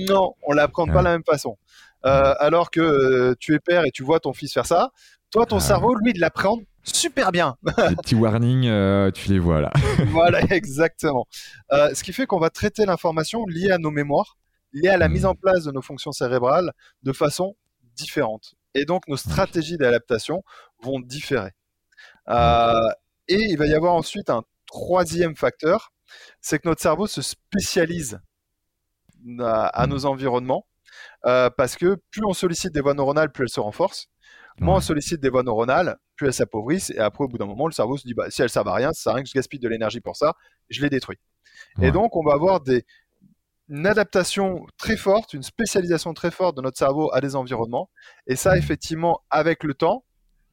non, on l'appréhende pas de la même façon. Euh, alors que euh, tu es père et tu vois ton fils faire ça, toi, ton cerveau, lui, il l'appréhende super bien. les petits warnings, tu les vois là. voilà, exactement. ce qui fait qu'on va traiter l'information liée à nos mémoires, liée à la mise en place de nos fonctions cérébrales de façon différente. Et donc, nos stratégies d'adaptation vont différer. Euh, et il va y avoir ensuite un troisième facteur, c'est que notre cerveau se spécialise à, nos environnements, euh, parce que plus on sollicite des voies neuronales, plus elles se renforcent. Moins on sollicite des voies neuronales, plus elles s'appauvrissent. Et après, au bout d'un moment, le cerveau se dit bah, si elles servent à rien, ça sert à rien que je gaspille de l'énergie pour ça, je les détruis. Et donc, on va avoir des, une adaptation très forte, une spécialisation très forte de notre cerveau à des environnements. Et ça, effectivement, avec le temps,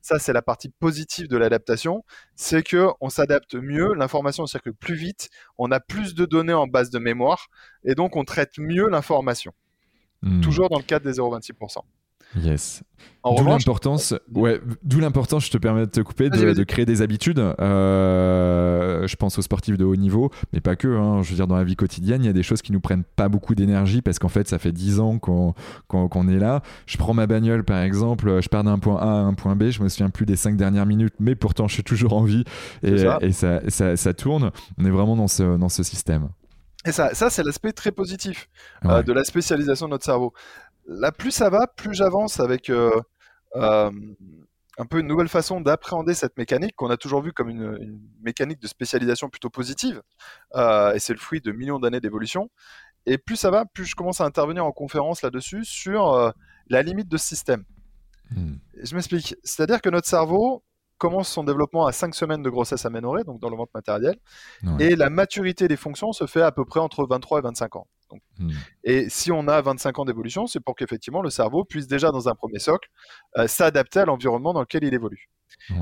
ça, c'est la partie positive de l'adaptation, c'est que on s'adapte mieux, l'information circule plus vite, on a plus de données en base de mémoire, et donc on traite mieux l'information. Hmm. Toujours dans le cadre des 0,26%. Yes. D'où l'importance, ouais, d'où l'importance, je te permets de te couper, de, créer des habitudes. Euh, je pense aux sportifs de haut niveau, mais pas que. Hein. je veux dire, dans la vie quotidienne, il y a des choses qui nous prennent pas beaucoup d'énergie parce qu'en fait, ça fait 10 ans qu'on est là. Je prends ma bagnole, par exemple, je pars d'un point A à un point B, je me souviens plus des 5 dernières minutes, mais pourtant, je suis toujours en vie et, ça. ça, tourne. On est vraiment dans ce, dans ce système. Et ça, ça c'est l'aspect très positif euh, de la spécialisation de notre cerveau là, plus ça va, plus j'avance avec euh, euh, un peu une nouvelle façon d'appréhender cette mécanique qu'on a toujours vu comme une, mécanique de spécialisation plutôt positive. Euh, et c'est le fruit de millions d'années d'évolution. Et plus ça va, plus je commence à intervenir en conférence là-dessus sur la limite de ce système. Hmm. Je m'explique. C'est-à-dire que notre cerveau, commence son développement à 5 semaines de grossesse aménorée, donc dans le ventre matériel, et la maturité des fonctions se fait à peu près entre 23 et 25 ans. Hmm. Et si on a 25 ans d'évolution, c'est pour qu'effectivement le cerveau puisse déjà dans un premier socle euh, s'adapter à l'environnement dans lequel il évolue.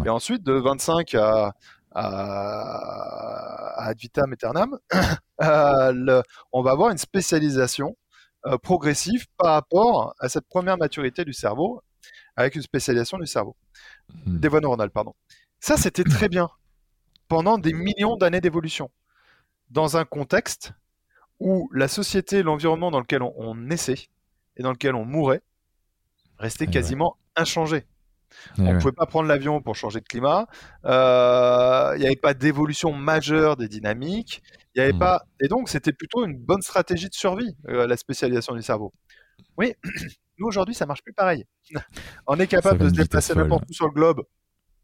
Et ensuite, de 25 à, à, ad vitam aeternam, euh, on va avoir une spécialisation euh, progressive par rapport à cette première maturité du cerveau, avec une spécialisation du cerveau. Hmm. Des voies neuronales, pardon. Ça, c'était très bien pendant des millions d'années d'évolution. Dans un contexte où la société, l'environnement dans lequel on, naissait et dans lequel on mourait restait quasiment inchangé. on ne pouvait pas prendre l'avion pour changer de climat. Euh, il n'y avait pas d'évolution majeure des dynamiques. Il avait hmm. pas. Et donc, c'était plutôt une bonne stratégie de survie, euh, la spécialisation du cerveau. Oui, nous aujourd'hui, ça marche plus pareil. on est capable de se déplacer n'importe où sur le globe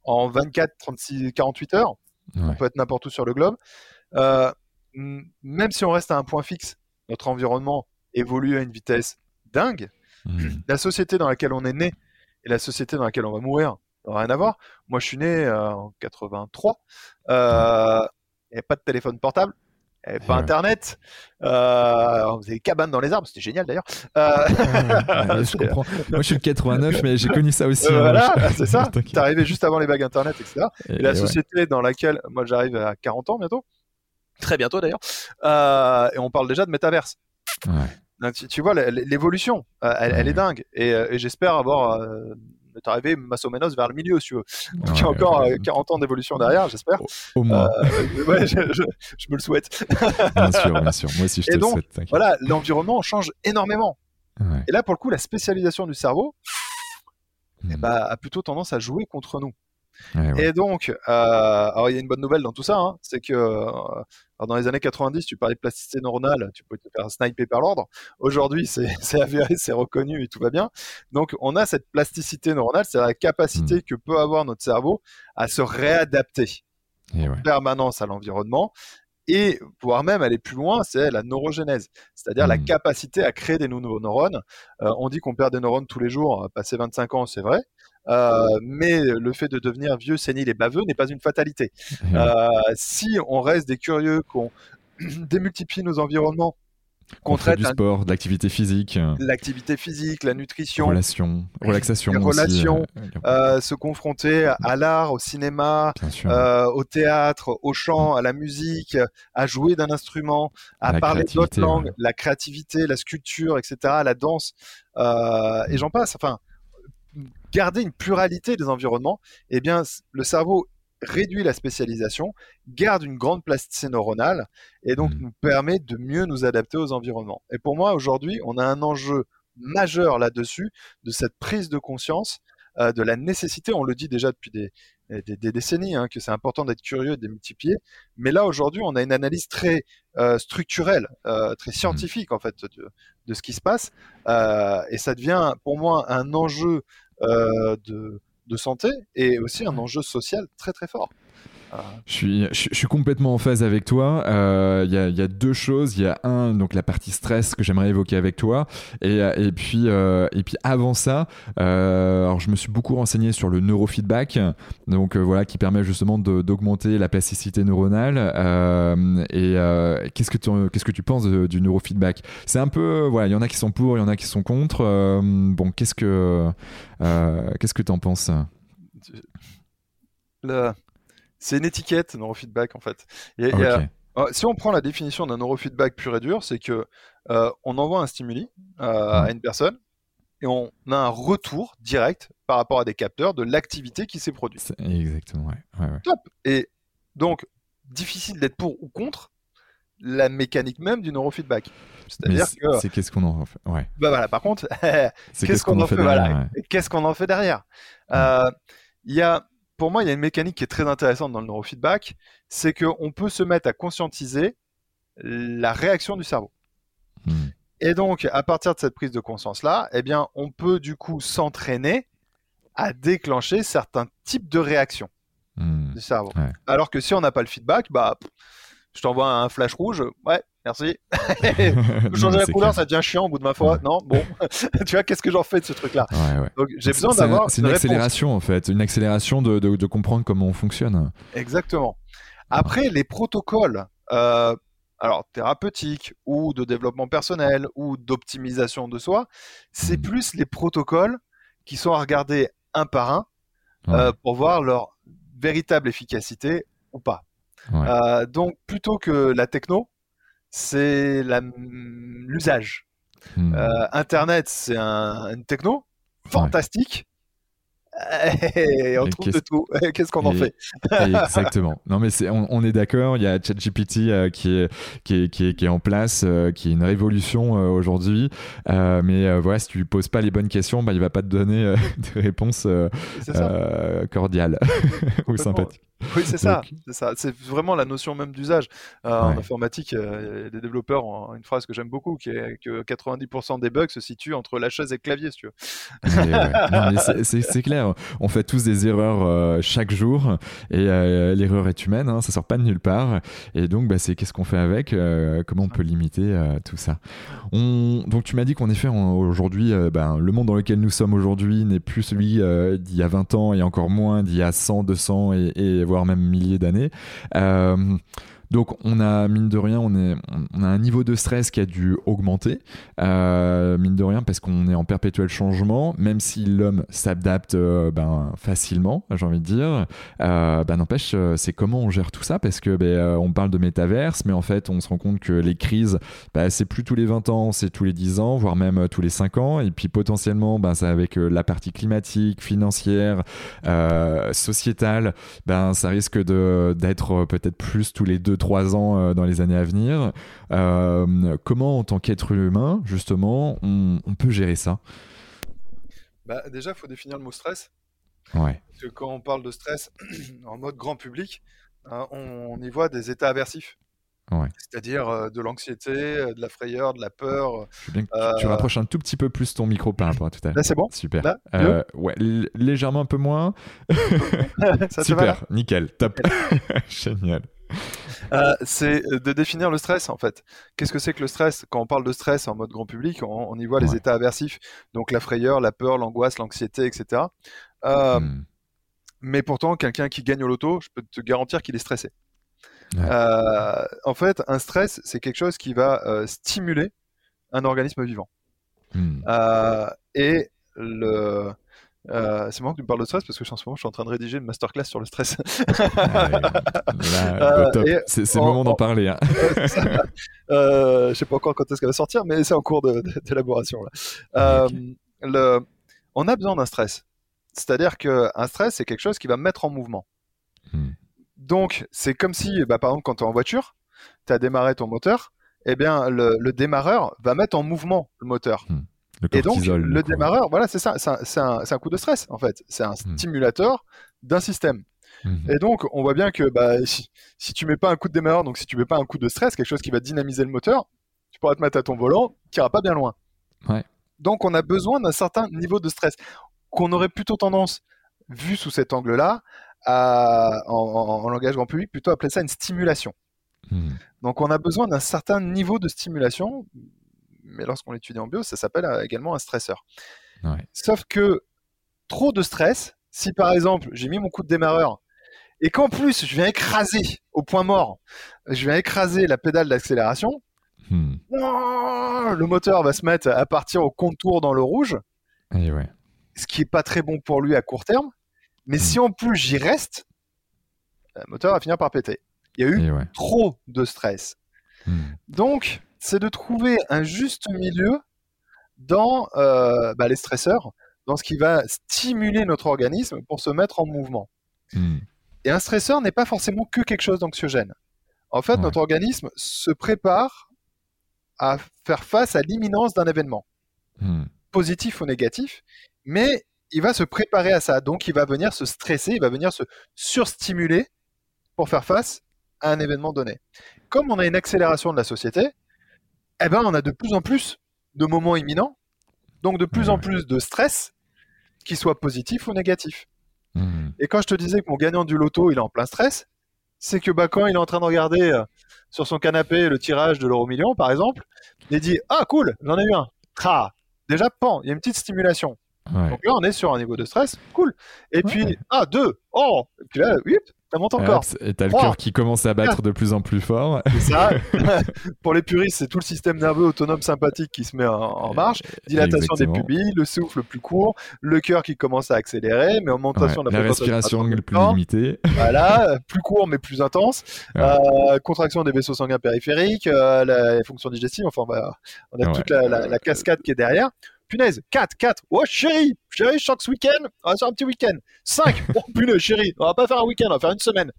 en 24, 36, 48 heures. On peut être n'importe où sur le globe. Euh, même si on reste à un point fixe, notre environnement évolue à une vitesse dingue. Hmm. La société dans laquelle on est né et la société dans laquelle on va mourir n'ont rien à voir. Moi, je suis né euh, en 83. Euh, il n'y avait pas de téléphone portable. Il n'y avait pas Internet. Euh, on faisait des cabanes dans les arbres. C'était génial d'ailleurs. Euh, je comprends. Moi, je suis le 89, mais j'ai connu ça aussi. Hein, voilà, c'est ça. es arrivé juste avant les bagues Internet, etc. Et, la société dans laquelle, moi, j'arrive à 40 ans bientôt très bientôt d'ailleurs, euh, et on parle déjà de métaverse. tu, vois, l'évolution, euh, elle, est dingue, et, euh, j'espère avoir arrivé masso menos vers le milieu, si tu veux. Donc il y a encore 40 ans d'évolution derrière, j'espère. Au, moins. ouais, je, me le souhaite. bien sûr, bien sûr. Moi aussi, je te donc, le souhaite. Voilà, l'environnement change énormément. Et là, pour le coup, la spécialisation du cerveau eh hmm. ben, a plutôt tendance à jouer contre nous. Et donc, euh, alors il y a une bonne nouvelle dans tout ça, hein, c'est que euh, dans les années 90, tu parlais de plasticité neuronale, tu pouvais te faire sniper par l'ordre. Aujourd'hui, c'est avéré, c'est reconnu et tout va bien. Donc, on a cette plasticité neuronale, c'est la capacité mmh. que peut avoir notre cerveau à se réadapter en permanence à l'environnement et voire même aller plus loin, c'est la neurogénèse, c'est-à-dire la mmh. capacité à créer des nouveaux neurones. Euh, on dit qu'on perd des neurones tous les jours, passer 25 ans, c'est vrai, euh, mais le fait de devenir vieux, sénile et baveux n'est pas une fatalité. Euh, si on reste des curieux, qu'on démultiplie nos environnements, qu'on traite du sport, de l'activité physique, l'activité physique, la nutrition, relation, relaxation, relations, euh, se confronter à l'art, au cinéma, au théâtre, au chant, à la musique, à jouer d'un instrument, à parler d'autres langues, la créativité, la sculpture, etc., la danse, et j'en passe. Enfin, garder une pluralité des environnements, eh bien, le cerveau réduit la spécialisation, garde une grande plasticité neuronale et donc mmh. nous permet de mieux nous adapter aux environnements. Et pour moi, aujourd'hui, on a un enjeu majeur là-dessus, de cette prise de conscience euh, de la nécessité, on le dit déjà depuis des, des, décennies, hein, que c'est important d'être curieux et de démultiplier, mais là aujourd'hui on a une analyse très euh, structurelle, euh, très mmh. scientifique en fait de, de, ce qui se passe, et ça devient pour moi un enjeu euh, de, de santé et aussi un enjeu social très très fort. Je suis, je, suis complètement en phase avec toi. Euh, il y, a deux choses. Il y a un, donc la partie stress que j'aimerais évoquer avec toi. Et, et, puis, euh, et puis avant ça, euh, alors je me suis beaucoup renseigné sur le neurofeedback, donc voilà, qui permet justement d'augmenter la plasticité neuronale. et qu'est-ce que tu qu'est-ce que tu penses du neurofeedback? C'est un peu, voilà, il y en a qui sont pour, il y en a qui sont contre. bon, qu'est-ce que qu'est-ce que tu en penses c'est une étiquette neurofeedback en fait. Oh, si on prend la définition d'un neurofeedback pur et dur, c'est que euh, on envoie un stimuli euh, à une personne et on a un retour direct par rapport à des capteurs de l'activité qui s'est produite. Exactement, ouais. Top. Et donc, difficile d'être pour ou contre la mécanique même du neurofeedback. C'est-à-dire que. C'est qu'est-ce qu'on en fait. Ouais. Bah voilà, par contre, qu'est-ce qu'on en fait, derrière Qu'est-ce qu'on en fait derrière? Euh, Il y a pour moi, il y a une mécanique qui est très intéressante dans le neurofeedback, c'est qu'on peut se mettre à conscientiser la réaction du cerveau. Hmm. Et donc, à partir de cette prise de conscience-là, eh bien, on peut du coup s'entraîner à déclencher certains types de réactions hmm. du cerveau. Alors que si on n'a pas le feedback, bah, je t'envoie un flash rouge, ouais, merci. changer la couleur, ça devient chiant au bout de ma foi. Non, bon, tu vois, qu'est-ce que j'en fais de ce truc-là? Donc j'ai besoin d'avoir. C'est une, accélération en fait, une accélération de, de, comprendre comment on fonctionne. Exactement. Après, les protocoles, euh, alors thérapeutiques ou de développement personnel ou d'optimisation de soi, c'est hmm. plus les protocoles qui sont à regarder un par un euh, pour voir leur véritable efficacité ou pas. Euh, donc plutôt que la techno, c'est l'usage. Hmm. Euh, Internet, c'est un, une techno fantastique. Et on trouve de tout. Qu'est-ce qu'on en fait? Exactement. Non, mais on, est d'accord. Il y a ChatGPT euh, qui, est, qui, est, qui, est, qui, est, en place, euh, qui est une révolution euh, aujourd'hui. mais voilà, si tu lui poses pas les bonnes questions, bah, il va pas te donner des réponses cordiales ou sympathiques. Oui, c'est ça. C'est ça. C'est vraiment la notion même d'usage. En informatique, a des développeurs ont une phrase que j'aime beaucoup, qui est que 90% des bugs se situent entre la chaise et le clavier, si tu veux. c'est clair. On fait tous des erreurs euh, chaque jour et euh, l'erreur est humaine. Hein, ça sort pas de nulle part. Et donc, bah, c'est qu'est-ce qu'on fait avec euh, Comment on peut limiter tout ça on... Donc, tu m'as dit qu'en effet, aujourd'hui, ben, le monde dans lequel nous sommes aujourd'hui n'est plus celui d'il y a 20 ans et encore moins d'il y a 100, 200 et, et voire même milliers d'années. Donc on a, mine de rien, on, est, on a un niveau de stress qui a dû augmenter, euh, mine de rien, parce qu'on est en perpétuel changement, même si l'homme s'adapte euh, ben, facilement, j'ai envie de dire, euh, ben, n'empêche, c'est comment on gère tout ça, parce que ben, on parle de métaverse, mais en fait on se rend compte que les crises, ben, c'est plus tous les 20 ans, c'est tous les 10 ans, voire même tous les 5 ans, et puis potentiellement, ben, avec la partie climatique, financière, sociétale, ben, ça risque d'être peut-être plus tous les 2 trois ans euh, dans les années à venir. Euh, comment, en tant qu'être humain, justement, on, peut gérer ça? Bah, Déjà, il faut définir le mot stress. Ouais. Parce que quand on parle de stress en mode grand public, hein, on, y voit des états aversifs. Ouais. C'est-à-dire euh, de l'anxiété, de la frayeur, de la peur. bien que tu, rapproches un tout petit peu plus ton micro par rapport à tout à l'heure. Là, c'est bon? Super. ouais, légèrement un peu moins. Ça Super, nickel, top. Génial. Euh, c'est de définir le stress en fait. Qu'est-ce que c'est que le stress? Quand on parle de stress en mode grand public, on, y voit les états aversifs, donc la frayeur, la peur, l'angoisse, l'anxiété, etc. Euh, hmm. Mais pourtant, quelqu'un qui gagne au loto, je peux te garantir qu'il est stressé. Euh, en fait, un stress, c'est quelque chose qui va stimuler un organisme vivant. Hmm. et le, euh, c'est marrant que tu me parles de stress parce que en ce moment je suis en train de rédiger une masterclass sur le stress. Ah euh, c'est le moment d'en parler. Hein. euh, je sais pas encore quand est-ce qu'elle va sortir, mais c'est en cours d'élaboration. Ah, euh, on a besoin d'un stress. C'est-à-dire qu'un stress, c'est quelque chose qui va mettre en mouvement. Hmm. Donc, c'est comme si, bah, par exemple, quand tu es en voiture, tu as démarré ton moteur, eh bien, le, démarreur va mettre en mouvement le moteur. Hmm et donc, le démarreur, voilà, c'est ça, c'est un, coup de stress, en fait. C'est un hmm. stimulateur d'un système. Hmm. Et donc, on voit bien que bah, si, si, tu mets pas un coup de démarreur, donc si tu mets pas un coup de stress, quelque chose qui va dynamiser le moteur, tu pourras te mettre à ton volant, tu n'iras pas bien loin. Donc, on a besoin d'un certain niveau de stress qu'on aurait plutôt tendance, vu sous cet angle-là, à, en, langage grand public, plutôt appeler ça une stimulation. Hmm. Donc, on a besoin d'un certain niveau de stimulation mais lorsqu'on l'étudie en bio, ça s'appelle euh, également un stresseur. Sauf que trop de stress, si par exemple j'ai mis mon coup de démarreur et qu'en plus je viens écraser au point mort, je viens écraser la pédale d'accélération, hmm. le moteur va se mettre à partir au contour dans le rouge, ce qui est pas très bon pour lui à court terme. Mais hmm. si en plus j'y reste, le moteur va finir par péter. Il y a eu trop de stress. Hmm. Donc, c'est de trouver un juste milieu dans euh, bah, les stresseurs, dans ce qui va stimuler notre organisme pour se mettre en mouvement. Hmm. Et un stresseur n'est pas forcément que quelque chose d'anxiogène. En fait, notre organisme se prépare à faire face à l'imminence d'un événement, hmm. positif ou négatif, mais il va se préparer à ça. Donc, il va venir se stresser, il va venir se surstimuler pour faire face à un événement donné. Comme on a une accélération de la société, eh ben, on a de plus en plus de moments imminents, donc de plus en plus de stress, qu'il soit positif ou négatif. Hmm. Et quand je te disais que mon gagnant du loto, il est en plein stress, c'est que bah, quand il est en train de regarder euh, sur son canapé le tirage de l'euro million, par exemple, il dit Ah, cool, j'en ai eu un. Ah, déjà, pan, il y a une petite stimulation. Donc là, on est sur un niveau de stress, cool. Et puis, ah, deux, oh, et puis là, oui, ça monte encore. Et t'as le cœur qui commence à battre de plus en plus fort. ça. Pour les puristes, c'est tout le système nerveux autonome sympathique qui se met en, marche. Dilatation des pupilles, le souffle plus court, le cœur qui commence à accélérer, mais augmentation de la, la respiration plus limitée. Voilà, plus court mais plus intense. Euh, contraction des vaisseaux sanguins périphériques, euh, la fonction digestive. Enfin, on a toute la, cascade qui est derrière punaise. 4, 4. Oh, chérie, chérie, je sens que ce week-end, on va faire un petit week-end. 5. Oh, punaise, chérie, on va pas faire un week-end, on va faire une semaine.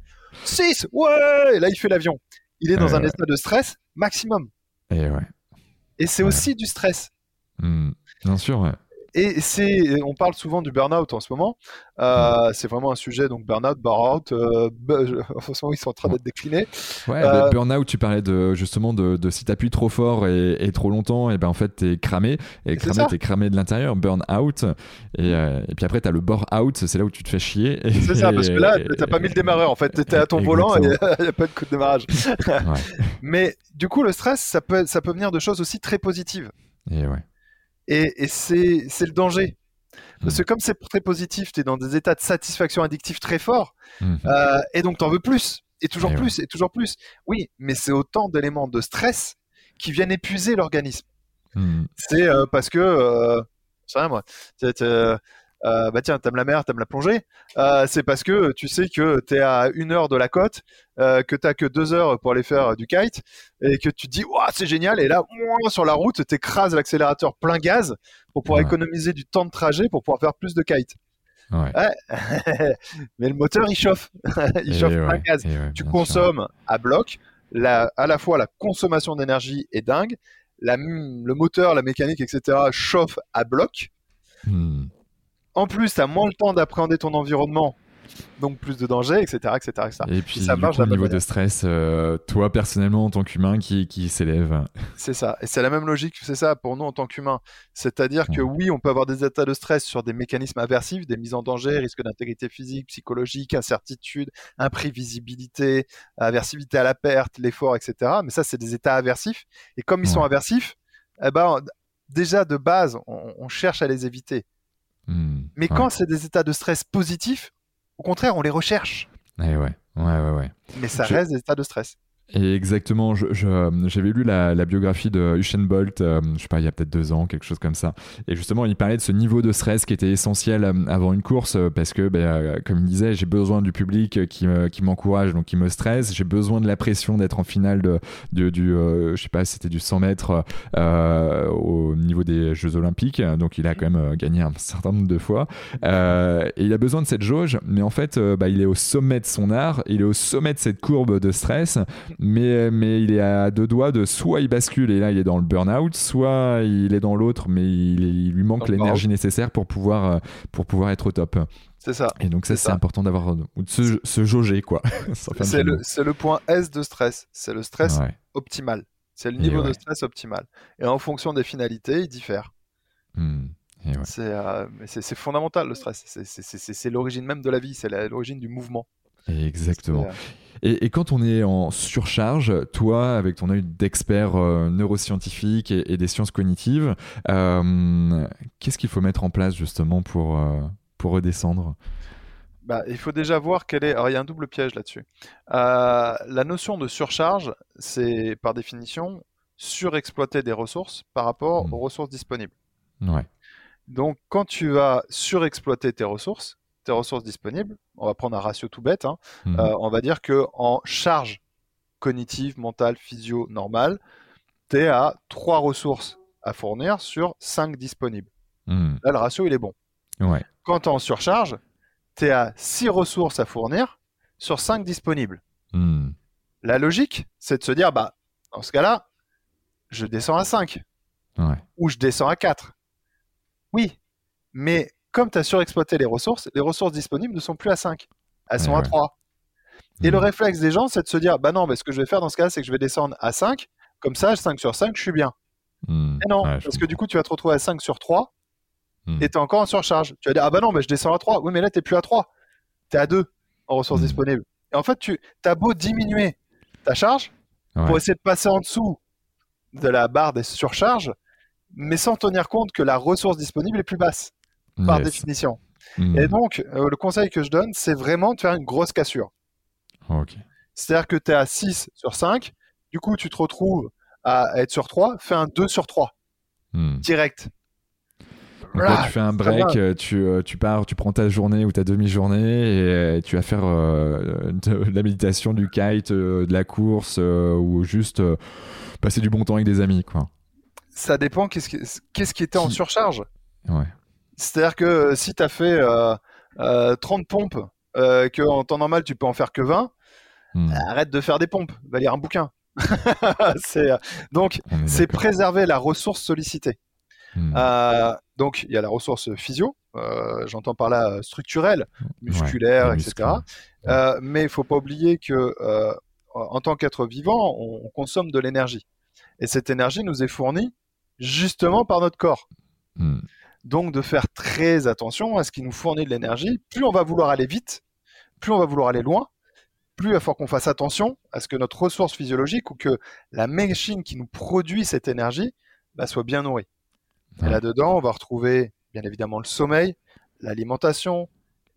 6. Ouais. Et là, il fait l'avion. Il est dans un état de stress maximum. Et ouais. Et c'est aussi du stress. Hmm. Bien sûr, ouais et c'est, on parle souvent du burn-out en ce moment. Euh, c'est vraiment un sujet, donc burn-out, burn-out. Euh, en ce moment, ils sont en train d'être déclinés. Ouais, euh, burn-out, tu parlais de justement de, de si t'appuies trop fort et, trop longtemps, et ben en fait t'es cramé. Et cramé, t'es cramé de l'intérieur. Burn-out. Et, et, puis après t'as le bore-out, c'est là où tu te fais chier. C'est ça, parce que là t'as pas mis le démarreur. En fait, t'étais à ton volant et il n'y a pas de coup de démarrage. Mais du coup, le stress, ça peut, ça peut venir de choses aussi très positives. Et ouais. Et, c'est le danger. Parce que comme c'est très positif, tu es dans des états de satisfaction addictive très forts, hmm. euh, et donc tu en veux plus, et toujours plus, et toujours plus. Oui, mais c'est autant d'éléments de stress qui viennent épuiser l'organisme. Hmm. C'est euh, parce que, euh, c'est rien moi, euh, bah tiens, t'aimes la mer, t'aimes la plongée, euh, c'est parce que tu sais que t'es à une heure de la côte, euh, que t'as que deux heures pour aller faire du kite, et que tu te dis, waouh, c'est génial, et là, sur la route, t'écrases l'accélérateur plein gaz pour pouvoir économiser du temps de trajet pour pouvoir faire plus de kite. Ouais. Mais le moteur, il chauffe. il chauffe plein gaz. tu consommes à bloc. La, à la fois, la consommation d'énergie est dingue. La, le moteur, la mécanique, etc. chauffe à bloc. Hmm. En plus, tu as moins le temps d'appréhender ton environnement, donc plus de danger, etc. etc., Et puis, ça marche coup, niveau de stress, euh, toi personnellement en tant qu'humain, qui, qui s'élève. C'est ça. Et c'est la même logique, c'est ça pour nous en tant qu'humains. C'est-à-dire que oui, on peut avoir des états de stress sur des mécanismes aversifs, des mises en danger, risque d'intégrité physique, psychologique, incertitude, imprévisibilité, aversivité à la perte, l'effort, etc. Mais ça, c'est des états aversifs. Et comme ils sont aversifs, eh ben, déjà de base, on cherche à les éviter. Hmm, Mais quand c'est des états de stress positifs, au contraire, on les recherche. Eh ouais, ouais, ouais, ouais. Mais ça reste des états de stress. Et exactement, j'avais lu la, biographie de Usain Bolt, euh, je sais pas, il y a peut-être deux ans, quelque chose comme ça. Et justement, il parlait de ce niveau de stress qui était essentiel euh, avant une course, euh, parce que, ben, comme il disait, j'ai besoin du public qui, m'encourage, donc qui me stresse. J'ai besoin de la pression d'être en finale de, de du, je sais pas, c'était du 100 mètres au niveau des Jeux Olympiques. Donc, il a quand même gagné un certain nombre de fois. et il a besoin de cette jauge, mais en fait, bah, il est au sommet de son art, il est au sommet de cette courbe de stress mais, mais il est à deux doigts de soit il bascule et là il est dans le burn-out, soit il est dans l'autre, mais il, lui manque l'énergie nécessaire pour pouvoir, euh, pour pouvoir être au top. C'est ça. Et donc ça, c'est important d'avoir de se, se, jauger quoi. c'est le, le, point S de stress. C'est le stress optimal. C'est le niveau de stress optimal. Et en fonction des finalités, il diffère. Hmm. Euh, c'est fondamental le stress. C'est l'origine même de la vie. C'est l'origine du mouvement. Exactement. Et, quand on est en surcharge, toi, avec ton œil d'expert euh, neuroscientifique et, des sciences cognitives, euh, qu'est-ce qu'il faut mettre en place justement pour, euh, pour redescendre? Bah, il faut déjà voir quelle est. Alors, il y a un double piège là-dessus. la notion de surcharge, c'est par définition surexploiter des ressources par rapport mmh. aux ressources disponibles. Ouais. Donc, quand tu vas surexploiter tes ressources, tes ressources disponibles, on va prendre un ratio tout bête, hein, mhm. euh, on va dire que en charge cognitive, mentale, physio, normale, tu es à 3 ressources à fournir sur 5 disponibles. Mhm. Là, le ratio, il est bon. Quand tu es en surcharge, tu es à 6 ressources à fournir sur 5 disponibles. Mhm. La logique, c'est de se dire, bah, dans ce cas-là, je descends à 5. Ou je descends à 4. Oui, mais comme tu as surexploité les ressources, les ressources disponibles ne sont plus à 5. Elles sont à 3. Et le mmh. réflexe des gens, c'est de se dire bah non, mais ce que je vais faire dans ce cas, c'est que je vais descendre à 5. Comme ça, 5 sur 5, je suis bien. Mmh. Mais non, parce que du coup, tu vas te retrouver à 5 sur 3 mmh. et tu es encore en surcharge. Tu vas dire ah bah non, mais je descends à 3. Oui, mais là, tu n'es plus à 3. Tu es à 2 en ressources disponibles. Et en fait, tu as beau diminuer ta charge pour essayer de passer en dessous de la barre des surcharges, mais sans tenir compte que la ressource disponible est plus basse par définition. Hmm. Et donc, euh, le conseil que je donne, c'est vraiment de faire une grosse cassure. C'est-à-dire que tu es à 6 sur 5, du coup, tu te retrouves à être sur 3, fais un 2 sur 3, hmm. direct. Donc là, tu fais un break, euh, tu, euh, tu, pars, tu prends ta journée ou ta demi-journée et tu vas faire de, la méditation, du kite, de la course ou juste passer du bon temps avec des amis. quoi. Ça dépend qu'est-ce qui, qu'est-ce qui était en surcharge. Ouais. C'est-à-dire que si tu as fait 30 pompes, que en temps normal tu peux en faire que 20, hmm. arrête de faire des pompes, va lire un bouquin. donc, c'est préserver la ressource sollicitée. Hmm. donc, il y a la ressource physio, j'entends par là structurelle, musculaire, etc. mais il faut pas oublier que en tant qu'être vivant, on, consomme de l'énergie. Et cette énergie nous est fournie justement par notre corps. Hmm. Donc de faire très attention à ce qui nous fournit de l'énergie. Plus on va vouloir aller vite, plus on va vouloir aller loin, plus il va falloir qu'on fasse attention à ce que notre ressource physiologique ou que la machine qui nous produit cette énergie bah, soit bien nourrie. Et là-dedans, on va retrouver bien évidemment le sommeil, l'alimentation,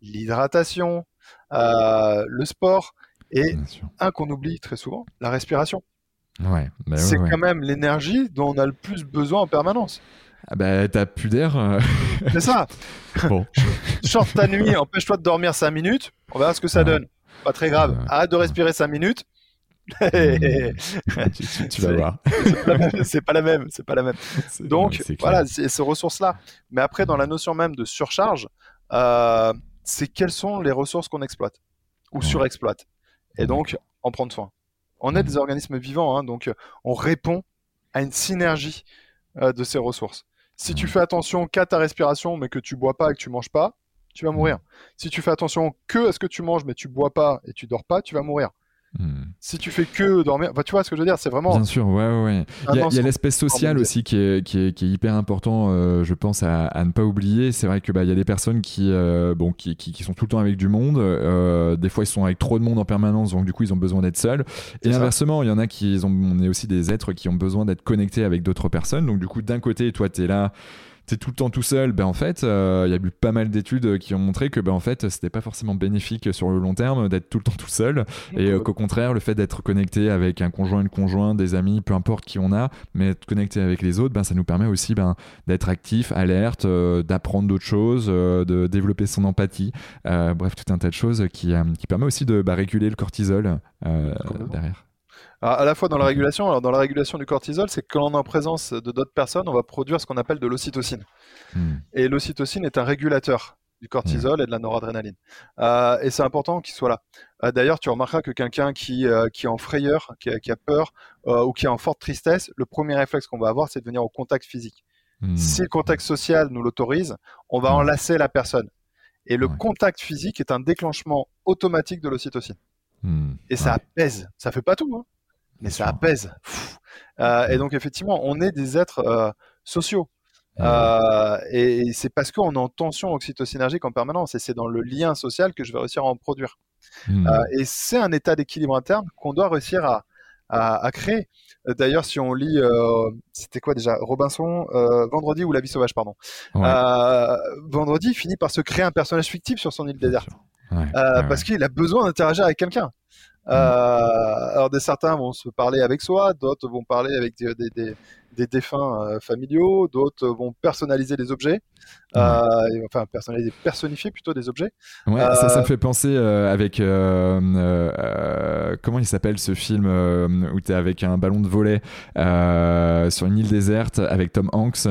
l'hydratation, euh, le sport et un qu'on oublie très souvent, la respiration. Ouais, bah c'est quand même l'énergie dont on a le plus besoin en permanence. Ah bah t'as plus d'air. Euh. C'est ça. bon. Chante ta nuit, empêche-toi de dormir 5 minutes, on verra ce que ça donne. Pas très grave. Arrête de respirer 5 minutes. tu, vas voir. C'est pas la même, c'est pas la même. Donc voilà, c'est ces ressources-là. Mais après, dans la notion même de surcharge, euh, c'est quelles sont les ressources qu'on exploite ou surexploite. Et donc, en prendre soin. On est des organismes vivants, hein, donc on répond à une synergie euh, de ces ressources. Si tu fais attention qu'à ta respiration, mais que tu bois pas et que tu manges pas, tu vas mourir. Si tu fais attention que à ce que tu manges, mais tu bois pas et tu dors pas, tu vas mourir. Hmm. Si tu fais que dormir, tu vois ce que je veux dire, c'est vraiment. Bien sûr, ouais, ouais. Il y a, l'espèce sociale aussi qui est, qui, est, qui est, hyper important, euh, je pense, à, à, ne pas oublier. C'est vrai que bah, il y a des personnes qui, euh, bon, qui, qui, sont tout le temps avec du monde. Euh, des fois, ils sont avec trop de monde en permanence, donc du coup, ils ont besoin d'être seuls. Et inversement, il y en a qui ont, on est aussi des êtres qui ont besoin d'être connectés avec d'autres personnes. Donc du coup, d'un côté, toi, tu es là t'es tout le temps tout seul, ben en fait, euh, il y a eu pas mal d'études qui ont montré que ben en fait, c'était pas forcément bénéfique sur le long terme d'être tout le temps tout seul, et euh, qu'au contraire, le fait d'être connecté avec un conjoint, une conjointe, des amis, peu importe qui on a, mais être connecté avec les autres, ben ça nous permet aussi ben d'être actif, alerte, euh, d'apprendre d'autres choses, de développer son empathie, bref, tout un tas de choses qui qui permet aussi de bah, réguler le cortisol derrière à la fois dans la régulation, alors dans la régulation du cortisol, c'est que quand on est en présence de d'autres personnes, on va produire ce qu'on appelle de l'ocytocine. Hmm. Et l'ocytocine est un régulateur du cortisol et de la noradrénaline. Euh, et c'est important qu'il soit là. Euh, d'ailleurs, tu remarqueras que quelqu'un qui, euh, qui est en frayeur, qui a, peur ou qui est en forte tristesse, le premier réflexe qu'on va avoir, c'est de venir au contact physique. Hmm. Si le contact social nous l'autorise, on va enlacer la personne. Et le contact physique est un déclenchement automatique de l'ocytocine. Hmm. Et ça apaise. Ça fait pas tout. Hein mais ça apaise. Euh, et donc effectivement, on est des êtres euh, sociaux. Euh, et, c'est parce qu'on est en tension oxytocinergique en permanence, et c'est dans le lien social que je vais réussir à en produire. Hmm. et c'est un état d'équilibre interne qu'on doit réussir à, à, créer. D'ailleurs, si on lit, c'était quoi déjà? Robinson, Vendredi ou La vie sauvage, pardon. Vendredi finit par se créer un personnage fictif sur son île déserte. parce qu'il a besoin d'interagir avec quelqu'un. Euh, alors des certains vont se parler avec soi, d'autres vont parler avec des, des, des défunts euh, familiaux, d'autres vont personnaliser des objets, euh, enfin personnaliser, personnifier plutôt des objets. Ouais, ça, ça me fait penser avec comment il s'appelle ce film où tu es avec un ballon de volet sur une île déserte avec Tom Hanks.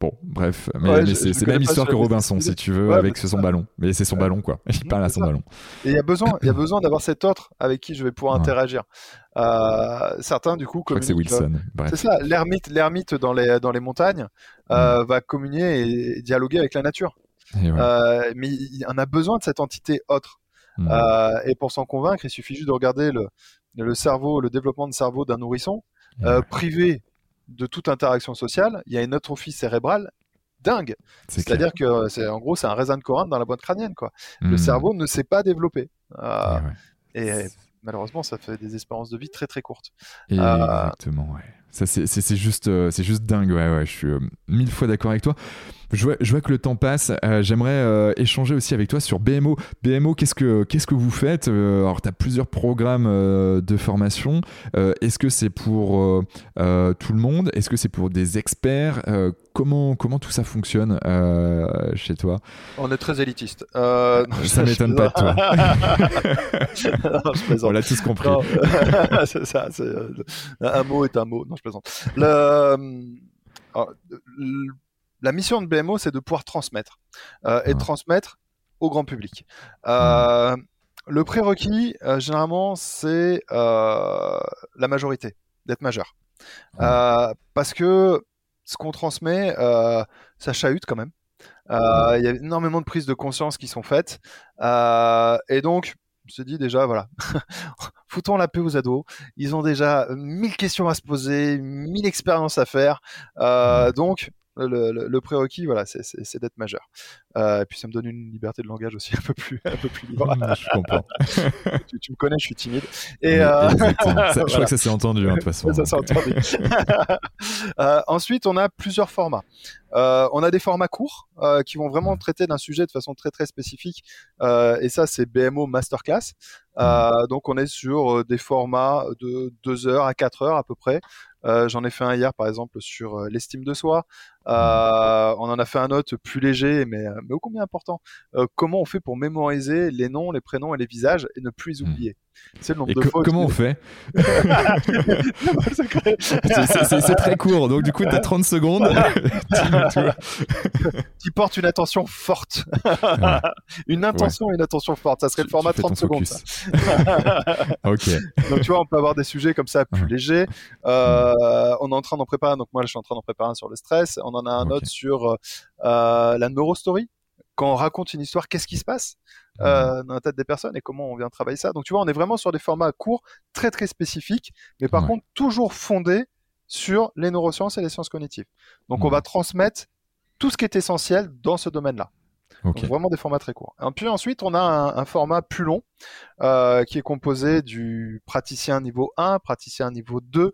bon, bref, mais, c'est la même histoire que Robinson si tu veux avec son ballon, mais c'est son ballon quoi. Il parle à son ballon. Et il y a besoin, il y a besoin d'avoir cet autre avec qui je vais pouvoir interagir. Euh, certains, du coup, c'est Wilson. C'est ça, l'ermite, l'ermite dans les, dans les montagnes euh, mm. va communier et, dialoguer avec la nature. Euh, mais il en a besoin de cette entité autre. Mm. et pour s'en convaincre, il suffit juste de regarder le, le cerveau, le développement de cerveau d'un nourrisson privé de toute interaction sociale. Il y a une atrophie cérébrale dingue. C'est-à-dire que c'est en gros c'est un raisin de Corinthe dans la boîte crânienne quoi. Le mm. cerveau ne s'est pas développé. et malheureusement, ça fait des espérances de vie très très courtes. Euh, exactement, ouais. C'est juste, euh, c'est juste dingue, ouais, ouais. Je suis euh, mille fois d'accord avec toi. Je vois, je vois que le temps passe. J'aimerais échanger aussi avec toi sur BMO. BMO, qu'est-ce que, qu'est-ce que vous faites Alors, tu as plusieurs programmes de formation. Est-ce que c'est pour tout le monde? Est-ce que c'est pour des experts? Comment, comment tout ça fonctionne chez toi? On est très élitiste. ça m'étonne pas de toi. On l'a tous compris. c'est ça. un mot est un mot. Non, je plaisante. Le, la mission de BMO, c'est de pouvoir transmettre euh, et de transmettre au grand public. Euh, le prérequis, euh, généralement, c'est la majorité, d'être majeur. parce que ce qu'on transmet, ça chahute quand même. Il y a énormément de prises de conscience qui sont faites. et donc, je me dit déjà, voilà, foutons la paix aux ados. Ils ont déjà mille questions à se poser, mille expériences à faire. Euh, donc, le, prérequis, voilà, c'est d'être majeur. Euh, et puis ça me donne une liberté de langage aussi un peu plus, un peu plus libre. je comprends. tu, me connais, je suis timide. Et euh, je crois que ça s'est entendu hein, de toute façon. Ça s'est entendu. euh, ensuite, on a plusieurs formats. On a des formats courts qui vont vraiment traiter d'un sujet de façon très très spécifique. Et ça, c'est BMO Masterclass. Donc on est sur des formats de 2 heures à 4 heures à peu près. J'en ai fait un hier par exemple sur l'estime de soi. on en a fait un autre plus léger mais, mais ô combien important. comment on fait pour mémoriser les noms, les prénoms et les visages et ne plus les hmm. oublier? C'est le nombre de fois. Comment on fait C'est très court, donc du coup, tu as 30 secondes. tu portes une attention forte. une intention et une attention forte. Ça serait le format 30 secondes. ok. Donc, tu vois, on peut avoir des sujets comme ça plus légers. Euh, on est en train d'en préparer. Donc, moi, je suis en train d'en préparer un sur le stress. On en a un autre sur euh, la neurostory quand on raconte une histoire, qu'est-ce qui se passe? Euh, dans la tête des personnes et comment on vient travailler ça. Donc tu vois, on est vraiment sur des formats courts, très très spécifiques, mais par contre toujours fondés sur les neurosciences et les sciences cognitives. Donc on mmh. va transmettre tout ce qui est essentiel dans ce domaine-là. Donc vraiment des formats très courts. Et puis ensuite, on a un, format plus long euh, qui est composé du praticien niveau 1, praticien niveau 2,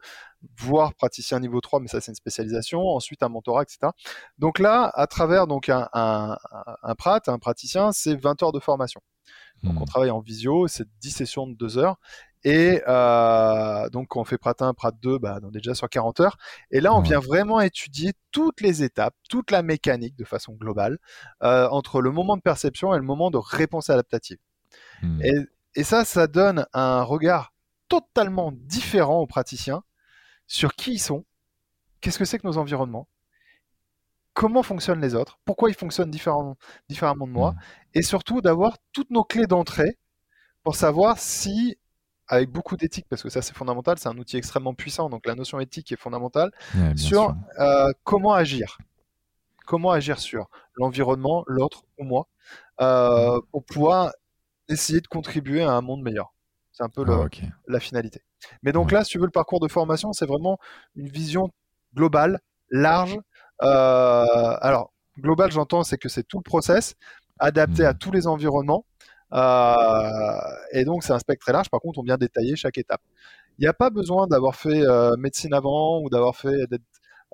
voire praticien niveau 3, mais ça c'est une spécialisation, ensuite un mentorat, etc. Donc là, à travers donc un, un, un prat, un praticien, c'est 20 heures de formation. Donc on hmm. travaille en visio, c'est 10 sessions de 2 heures. Et euh, donc quand on fait Prat 1, Prat 2, bah, on est déjà sur 40 heures. Et là, on vient vraiment étudier toutes les étapes, toute la mécanique de façon globale, euh, entre le moment de perception et le moment de réponse adaptative. Hmm. Et, et ça, ça donne un regard totalement différent aux praticiens sur qui ils sont, qu'est-ce que c'est que nos environnements, comment fonctionnent les autres, pourquoi ils fonctionnent différemment, différemment de moi, mmh. et surtout d'avoir toutes nos clés d'entrée pour savoir si, avec beaucoup d'éthique, parce que ça c'est fondamental, c'est un outil extrêmement puissant, donc la notion éthique est fondamentale, sur euh, comment agir. Comment agir sur l'environnement, l'autre ou moi, euh, pour pouvoir essayer de contribuer à un monde meilleur. C'est un peu ah, la finalité. Mais donc là, si tu veux, le parcours de formation, c'est vraiment une vision globale, large. Euh, alors, global, j'entends, c'est que c'est tout le process, adapté à mmh. tous les environnements. Euh, et donc, c'est un spectre très large. Par contre, on vient détailler chaque étape. Il n'y a pas besoin d'avoir fait euh, médecine avant ou d'avoir fait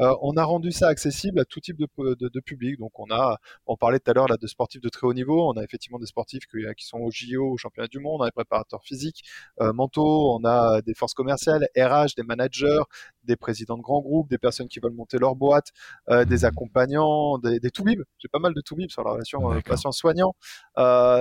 euh, on a rendu ça accessible à tout type de, public. Donc on a, on parlait tout à l'heure là de sportifs de très haut niveau. On a effectivement des sportifs qui, sont au JO, au championnat du monde. On a des préparateurs physiques, euh, mentaux. On a des forces commerciales, RH, des managers, des présidents de grands groupes, des personnes qui veulent monter leur boîte, euh, des mmh. accompagnants, des, des toubibs. J'ai pas mal de toubibs sur la relation patient-soignant.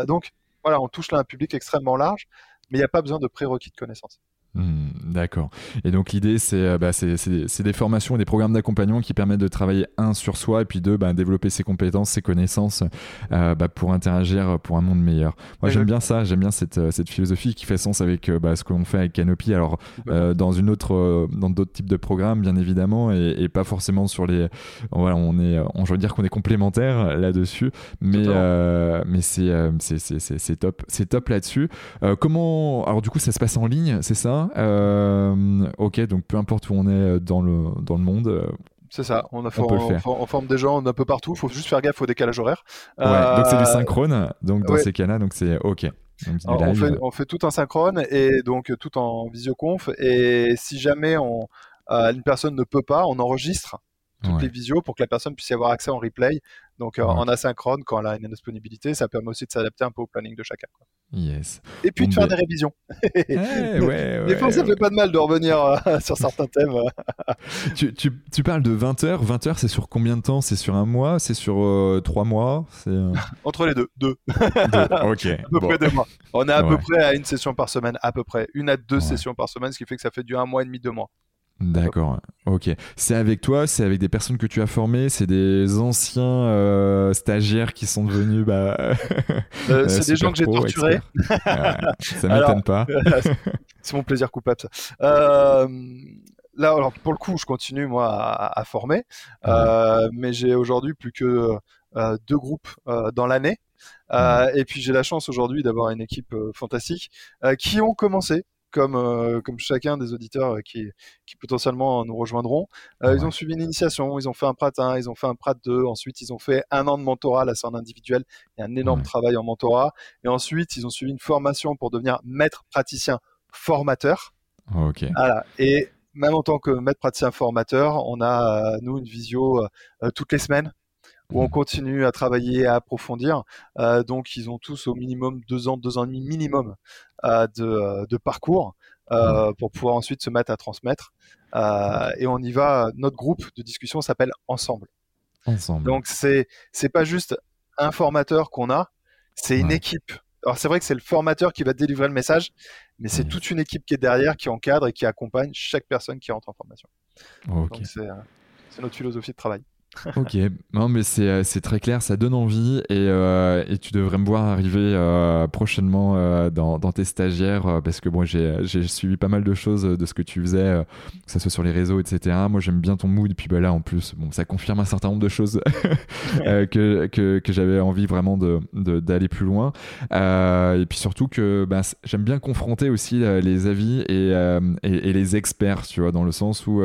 donc voilà, on touche là un public extrêmement large, mais il n'y a pas besoin de prérequis de connaissances. Hmm, d'accord. Et donc l'idée, c'est euh, bah, des formations et des programmes d'accompagnement qui permettent de travailler, un, sur soi, et puis deux, bah, développer ses compétences, ses connaissances euh, bah, pour interagir pour un monde meilleur. Moi, j'aime bien ça, j'aime bien cette, euh, cette, philosophie qui fait sens avec ce qu'on fait avec Canopy. Alors, dans une autre, dans d'autres types de programmes, bien évidemment, et, pas forcément sur les. Voilà, on est, on, je veux dire qu'on est complémentaires là-dessus, mais, mais c'est top, c'est top là-dessus. comment. Alors, du coup, ça se passe en ligne, c'est ça? Euh, ok, donc peu importe où on est dans le, dans le monde. Euh, c'est ça, on, a on, forme des gens un peu partout, il faut juste faire gaffe au décalage horaire. Ouais, donc c'est du euh, synchrone, donc dans ces cas-là, donc c'est ok. on, fait, on, fait, tout en synchrone et donc tout en visioconf. Et si jamais on, une personne ne peut pas, on enregistre toutes les visios pour que la personne puisse y avoir accès en replay. Donc en asynchrone quand elle a une indisponibilité, ça permet aussi de s'adapter un peu au planning de chacun. Yes. Et puis de faire ben des révisions. Eh, ouais, des fois, ça fait pas de mal de revenir sur certains thèmes. tu, tu, tu, parles de 20 heures. 20 heures, c'est sur combien de temps? C'est sur un mois? C'est sur 3 mois? Entre les deux. Deux. Ok. à peu près deux mois. On est à peu près à une session par semaine, à peu près. Une à deux sessions par semaine, ce qui fait que ça fait du un mois et demi, deux mois. D'accord, ok. C'est avec toi, c'est avec des personnes que tu as formées, c'est des anciens euh, stagiaires qui sont devenus. Bah, euh, euh, c'est des gens que j'ai torturés. ça m'étonne pas. c'est mon plaisir coupable. Ça. là, alors pour le coup, je continue moi à, former, mais j'ai aujourd'hui plus que deux groupes dans l'année. et puis j'ai la chance aujourd'hui d'avoir une équipe fantastique qui ont commencé comme, euh, comme chacun des auditeurs euh, qui, qui potentiellement nous rejoindront. Euh, ils ont suivi une initiation, ils ont fait un Prat 1, ils ont fait un Prat 2, ensuite ils ont fait un an de mentorat, là c'est en individuel, il y a un énorme travail en mentorat, et ensuite ils ont suivi une formation pour devenir maître praticien formateur. Ok. Voilà. Et même en tant que maître praticien formateur, on a, nous, une visio toutes les semaines où on continue à travailler, à approfondir. Euh, donc, ils ont tous au minimum deux ans, deux ans et demi minimum euh, de, euh, de, parcours mmh. pour pouvoir ensuite se mettre à transmettre. et on y va. Notre groupe de discussion s'appelle Ensemble. Ensemble. Donc, c'est c'est pas juste un formateur qu'on a, c'est une équipe. Alors, c'est vrai que c'est le formateur qui va délivrer le message, mais c'est toute une équipe qui est derrière, qui encadre et qui accompagne chaque personne qui rentre en formation. Donc, c'est notre philosophie de travail ok, non mais c'est, euh, c'est très clair, ça donne envie et, euh, et tu devrais me voir arriver euh, prochainement dans, dans, tes stagiaires parce que bon, j'ai, suivi pas mal de choses de ce que tu faisais, que ce soit sur les réseaux, etc. Moi j'aime bien ton mood, et puis bah, là en plus, bon, ça confirme un certain nombre de choses que, que, que, j'avais envie vraiment de, de, d'aller plus loin. et puis surtout que bah, j'aime bien confronter aussi les avis et, et, et, les experts, tu vois, dans le sens où,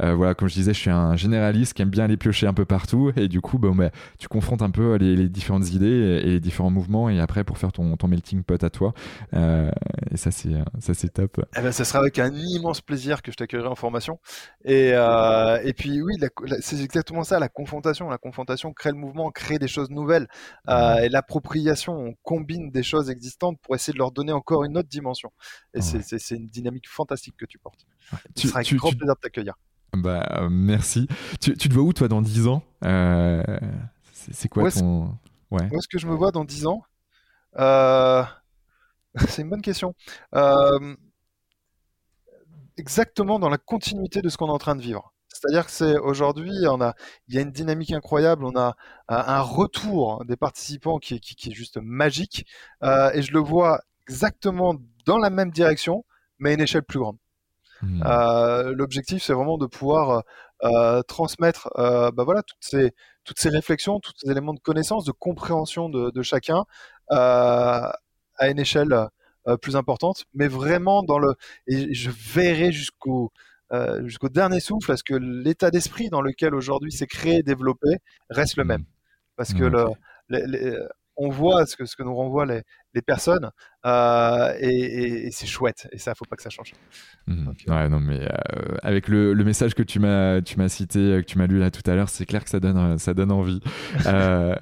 voilà, comme je disais, je suis un généraliste qui aime bien aller piocher un peu partout. Et du coup bon, bah, tu confrontes un peu les, différentes idées et, les différents mouvements. Et après pour faire ton, ton melting pot à toi euh, et ça c'est ça c'est top. Eh ben, ça sera avec un immense plaisir que je t'accueillerai en formation. Et, euh, et puis oui c'est exactement ça la confrontation. La confrontation crée le mouvement crée des choses nouvelles. Euh, et l'appropriation on combine des choses existantes pour essayer de leur donner encore une autre dimension. Et c'est une dynamique fantastique que tu portes. Tu, sera avec grand plaisir de t'accueillir bah, euh, merci. Tu, tu, te vois où, toi, dans 10 ans? Euh, C'est quoi ton. Ouais. Où est-ce que je me vois dans 10 ans? Euh... C'est une bonne question. Euh... Exactement dans la continuité de ce qu'on est en train de vivre. C'est-à-dire que c'est aujourd'hui, on a, il y a une dynamique incroyable, on a un retour des participants qui, qui, qui est juste magique, et je le vois exactement dans la même direction, mais à une échelle plus grande. Mmh. Euh, l'objectif, c'est vraiment de pouvoir euh, transmettre euh, bah voilà, toutes, ces, toutes ces réflexions, tous ces éléments de connaissance, de compréhension de, de chacun à une échelle plus importante, mais vraiment dans le. Et je verrai jusqu'au. jusqu'au dernier souffle, à ce que l'état d'esprit dans lequel aujourd'hui c'est créé et développé reste le mmh. même. Parce que le, les, on voit ce que, ce que nous renvoient les, les personnes euh, et, et, c'est chouette et ça faut pas que ça change. Mmh. Euh, ouais, non mais euh, avec le, le, message que tu m'as tu m'as cité que tu m'as lu là tout à l'heure, c'est clair que ça donne ça donne envie.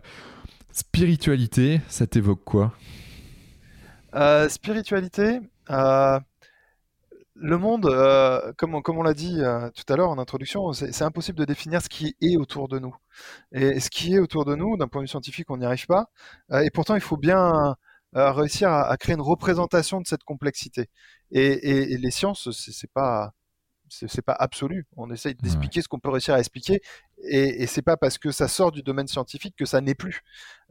spiritualité, ça t'évoque quoi? Spiritualité le monde, comme, on, comme on l'a dit tout à l'heure en introduction, c'est impossible de définir ce qui est autour de nous. Et ce qui est autour de nous, d'un point de vue scientifique, on n'y arrive pas. et pourtant, il faut bien réussir à, créer une représentation de cette complexité. Et, et les sciences, c'est pas c'est pas absolu. On essaye d'expliquer ce qu'on peut réussir à expliquer, et, et c'est pas parce que ça sort du domaine scientifique que ça n'est plus.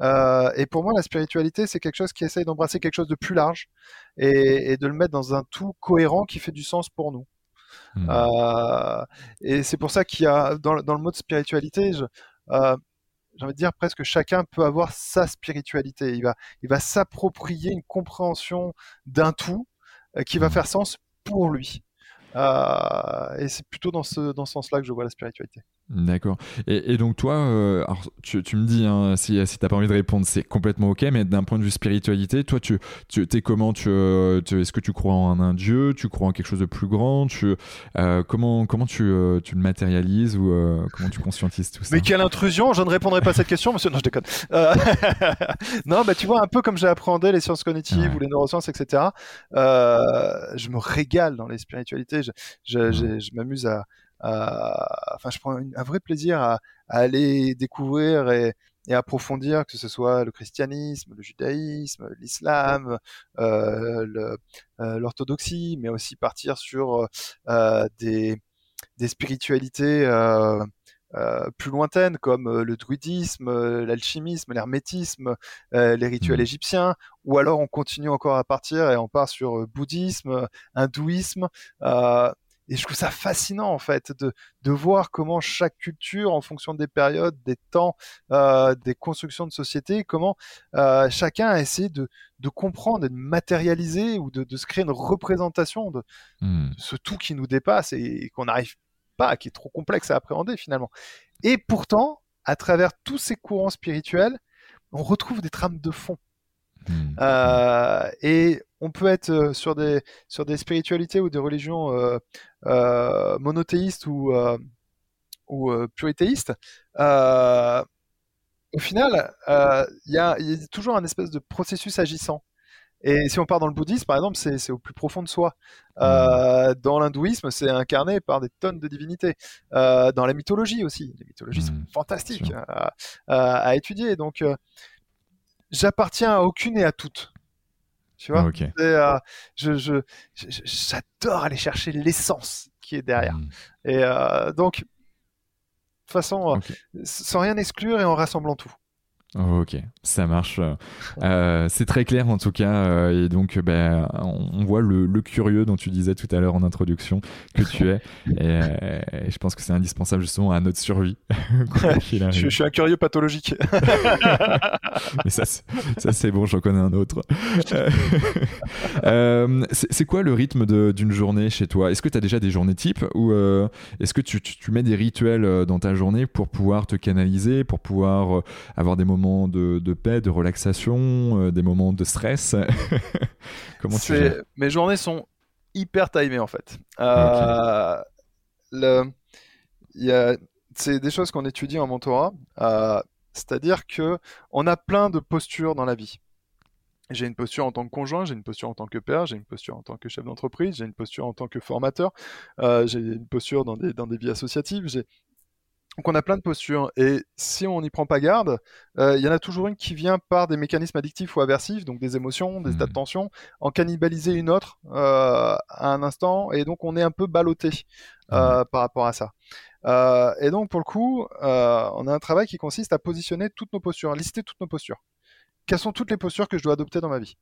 Euh, et pour moi, la spiritualité, c'est quelque chose qui essaye d'embrasser quelque chose de plus large et, de le mettre dans un tout cohérent qui fait du sens pour nous. Mmh. Euh, et c'est pour ça qu'il y a dans, le mot de spiritualité, euh, j'ai envie de dire presque chacun peut avoir sa spiritualité. Il va, il va s'approprier une compréhension d'un tout qui va mmh. faire sens pour lui. Euh, et c'est plutôt dans ce, dans ce sens-là que je vois la spiritualité. D'accord. Et, donc toi, euh, alors tu, me dis, hein, si, si tu n'as pas envie de répondre, c'est complètement ok, mais d'un point de vue spiritualité, toi, tu, tu es comment tu, Est-ce que tu crois en un dieu Tu crois en quelque chose de plus grand tu, euh, Comment, comment tu, euh, tu le matérialises ou comment tu conscientises tout ça? Mais quelle intrusion Je ne répondrai pas à cette question, monsieur. Non, je déconne. non, bah, tu vois, un peu comme j'ai appréhendé les sciences cognitives ou les neurosciences, etc., je me régale dans les spiritualités. Je, je, je m'amuse à enfin, je prends un vrai plaisir à, aller découvrir et, approfondir, que ce soit le christianisme, le judaïsme, l'islam, euh, euh, l'orthodoxie, mais aussi partir sur euh, des, des, spiritualités plus lointaines comme le druidisme, l'alchimisme, l'hermétisme, les rituels mmh. égyptiens, ou alors on continue encore à partir et on part sur bouddhisme, hindouisme. Et je trouve ça fascinant en fait de, de voir comment chaque culture, en fonction des périodes, des temps, euh, des constructions de société, comment euh, chacun a essayé de, de comprendre et de matérialiser ou de, de se créer une représentation de, mmh. ce tout qui nous dépasse et, qu'on n'arrive pas, qui est trop complexe à appréhender finalement. Et pourtant, à travers tous ces courants spirituels, on retrouve des trames de fond. Mmh. Euh, et on peut être sur des, sur des spiritualités ou des religions euh, euh, monothéistes ou, ou puritéistes. au final, il y, a, toujours un espèce de processus agissant. Et si on part dans le bouddhisme, par exemple, c'est au plus profond de soi. Mmh. dans l'hindouisme, c'est incarné par des tonnes de divinités. dans la mythologie aussi, les mythologies sont mmh, fantastiques à, étudier. Donc, j'appartiens à aucune et à toutes. Tu vois euh, je, j'adore aller chercher l'essence qui est derrière. Hmm. Et euh, donc, de toute façon, euh, sans rien exclure et en rassemblant tout. Ok, ça marche. Euh, c'est très clair en tout cas. Euh, et donc, ben, on, voit le, curieux dont tu disais tout à l'heure en introduction que tu es. Et, je pense que c'est indispensable justement à notre survie. je, suis un curieux pathologique. Mais ça, c'est bon, j'en connais un autre. Euh, c'est quoi le rythme d'une journée chez toi? Est-ce que tu as déjà des journées types ou est-ce que tu, tu, mets des rituels dans ta journée pour pouvoir te canaliser, pour pouvoir avoir des moments de, paix, de relaxation, euh, des moments de stress Comment tu Mes journées sont hyper timées en fait. Euh, c'est des choses qu'on étudie en mentorat. Euh, c'est-à-dire que on a plein de postures dans la vie. J'ai une posture en tant que conjoint, j'ai une posture en tant que père, j'ai une posture en tant que chef d'entreprise, j'ai une posture en tant que formateur, j'ai une posture dans des, dans des vies associatives, j'ai donc on a plein de postures et si on n'y prend pas garde, euh, il y en a toujours une qui vient par des mécanismes addictifs ou aversifs, donc des émotions, des états de mmh. tension, en cannibaliser une autre euh, à un instant et donc on est un peu ballotté euh, par rapport à ça. et donc pour le coup, on a un travail qui consiste à positionner toutes nos postures, à lister toutes nos postures. Quelles sont toutes les postures que je dois adopter dans ma vie?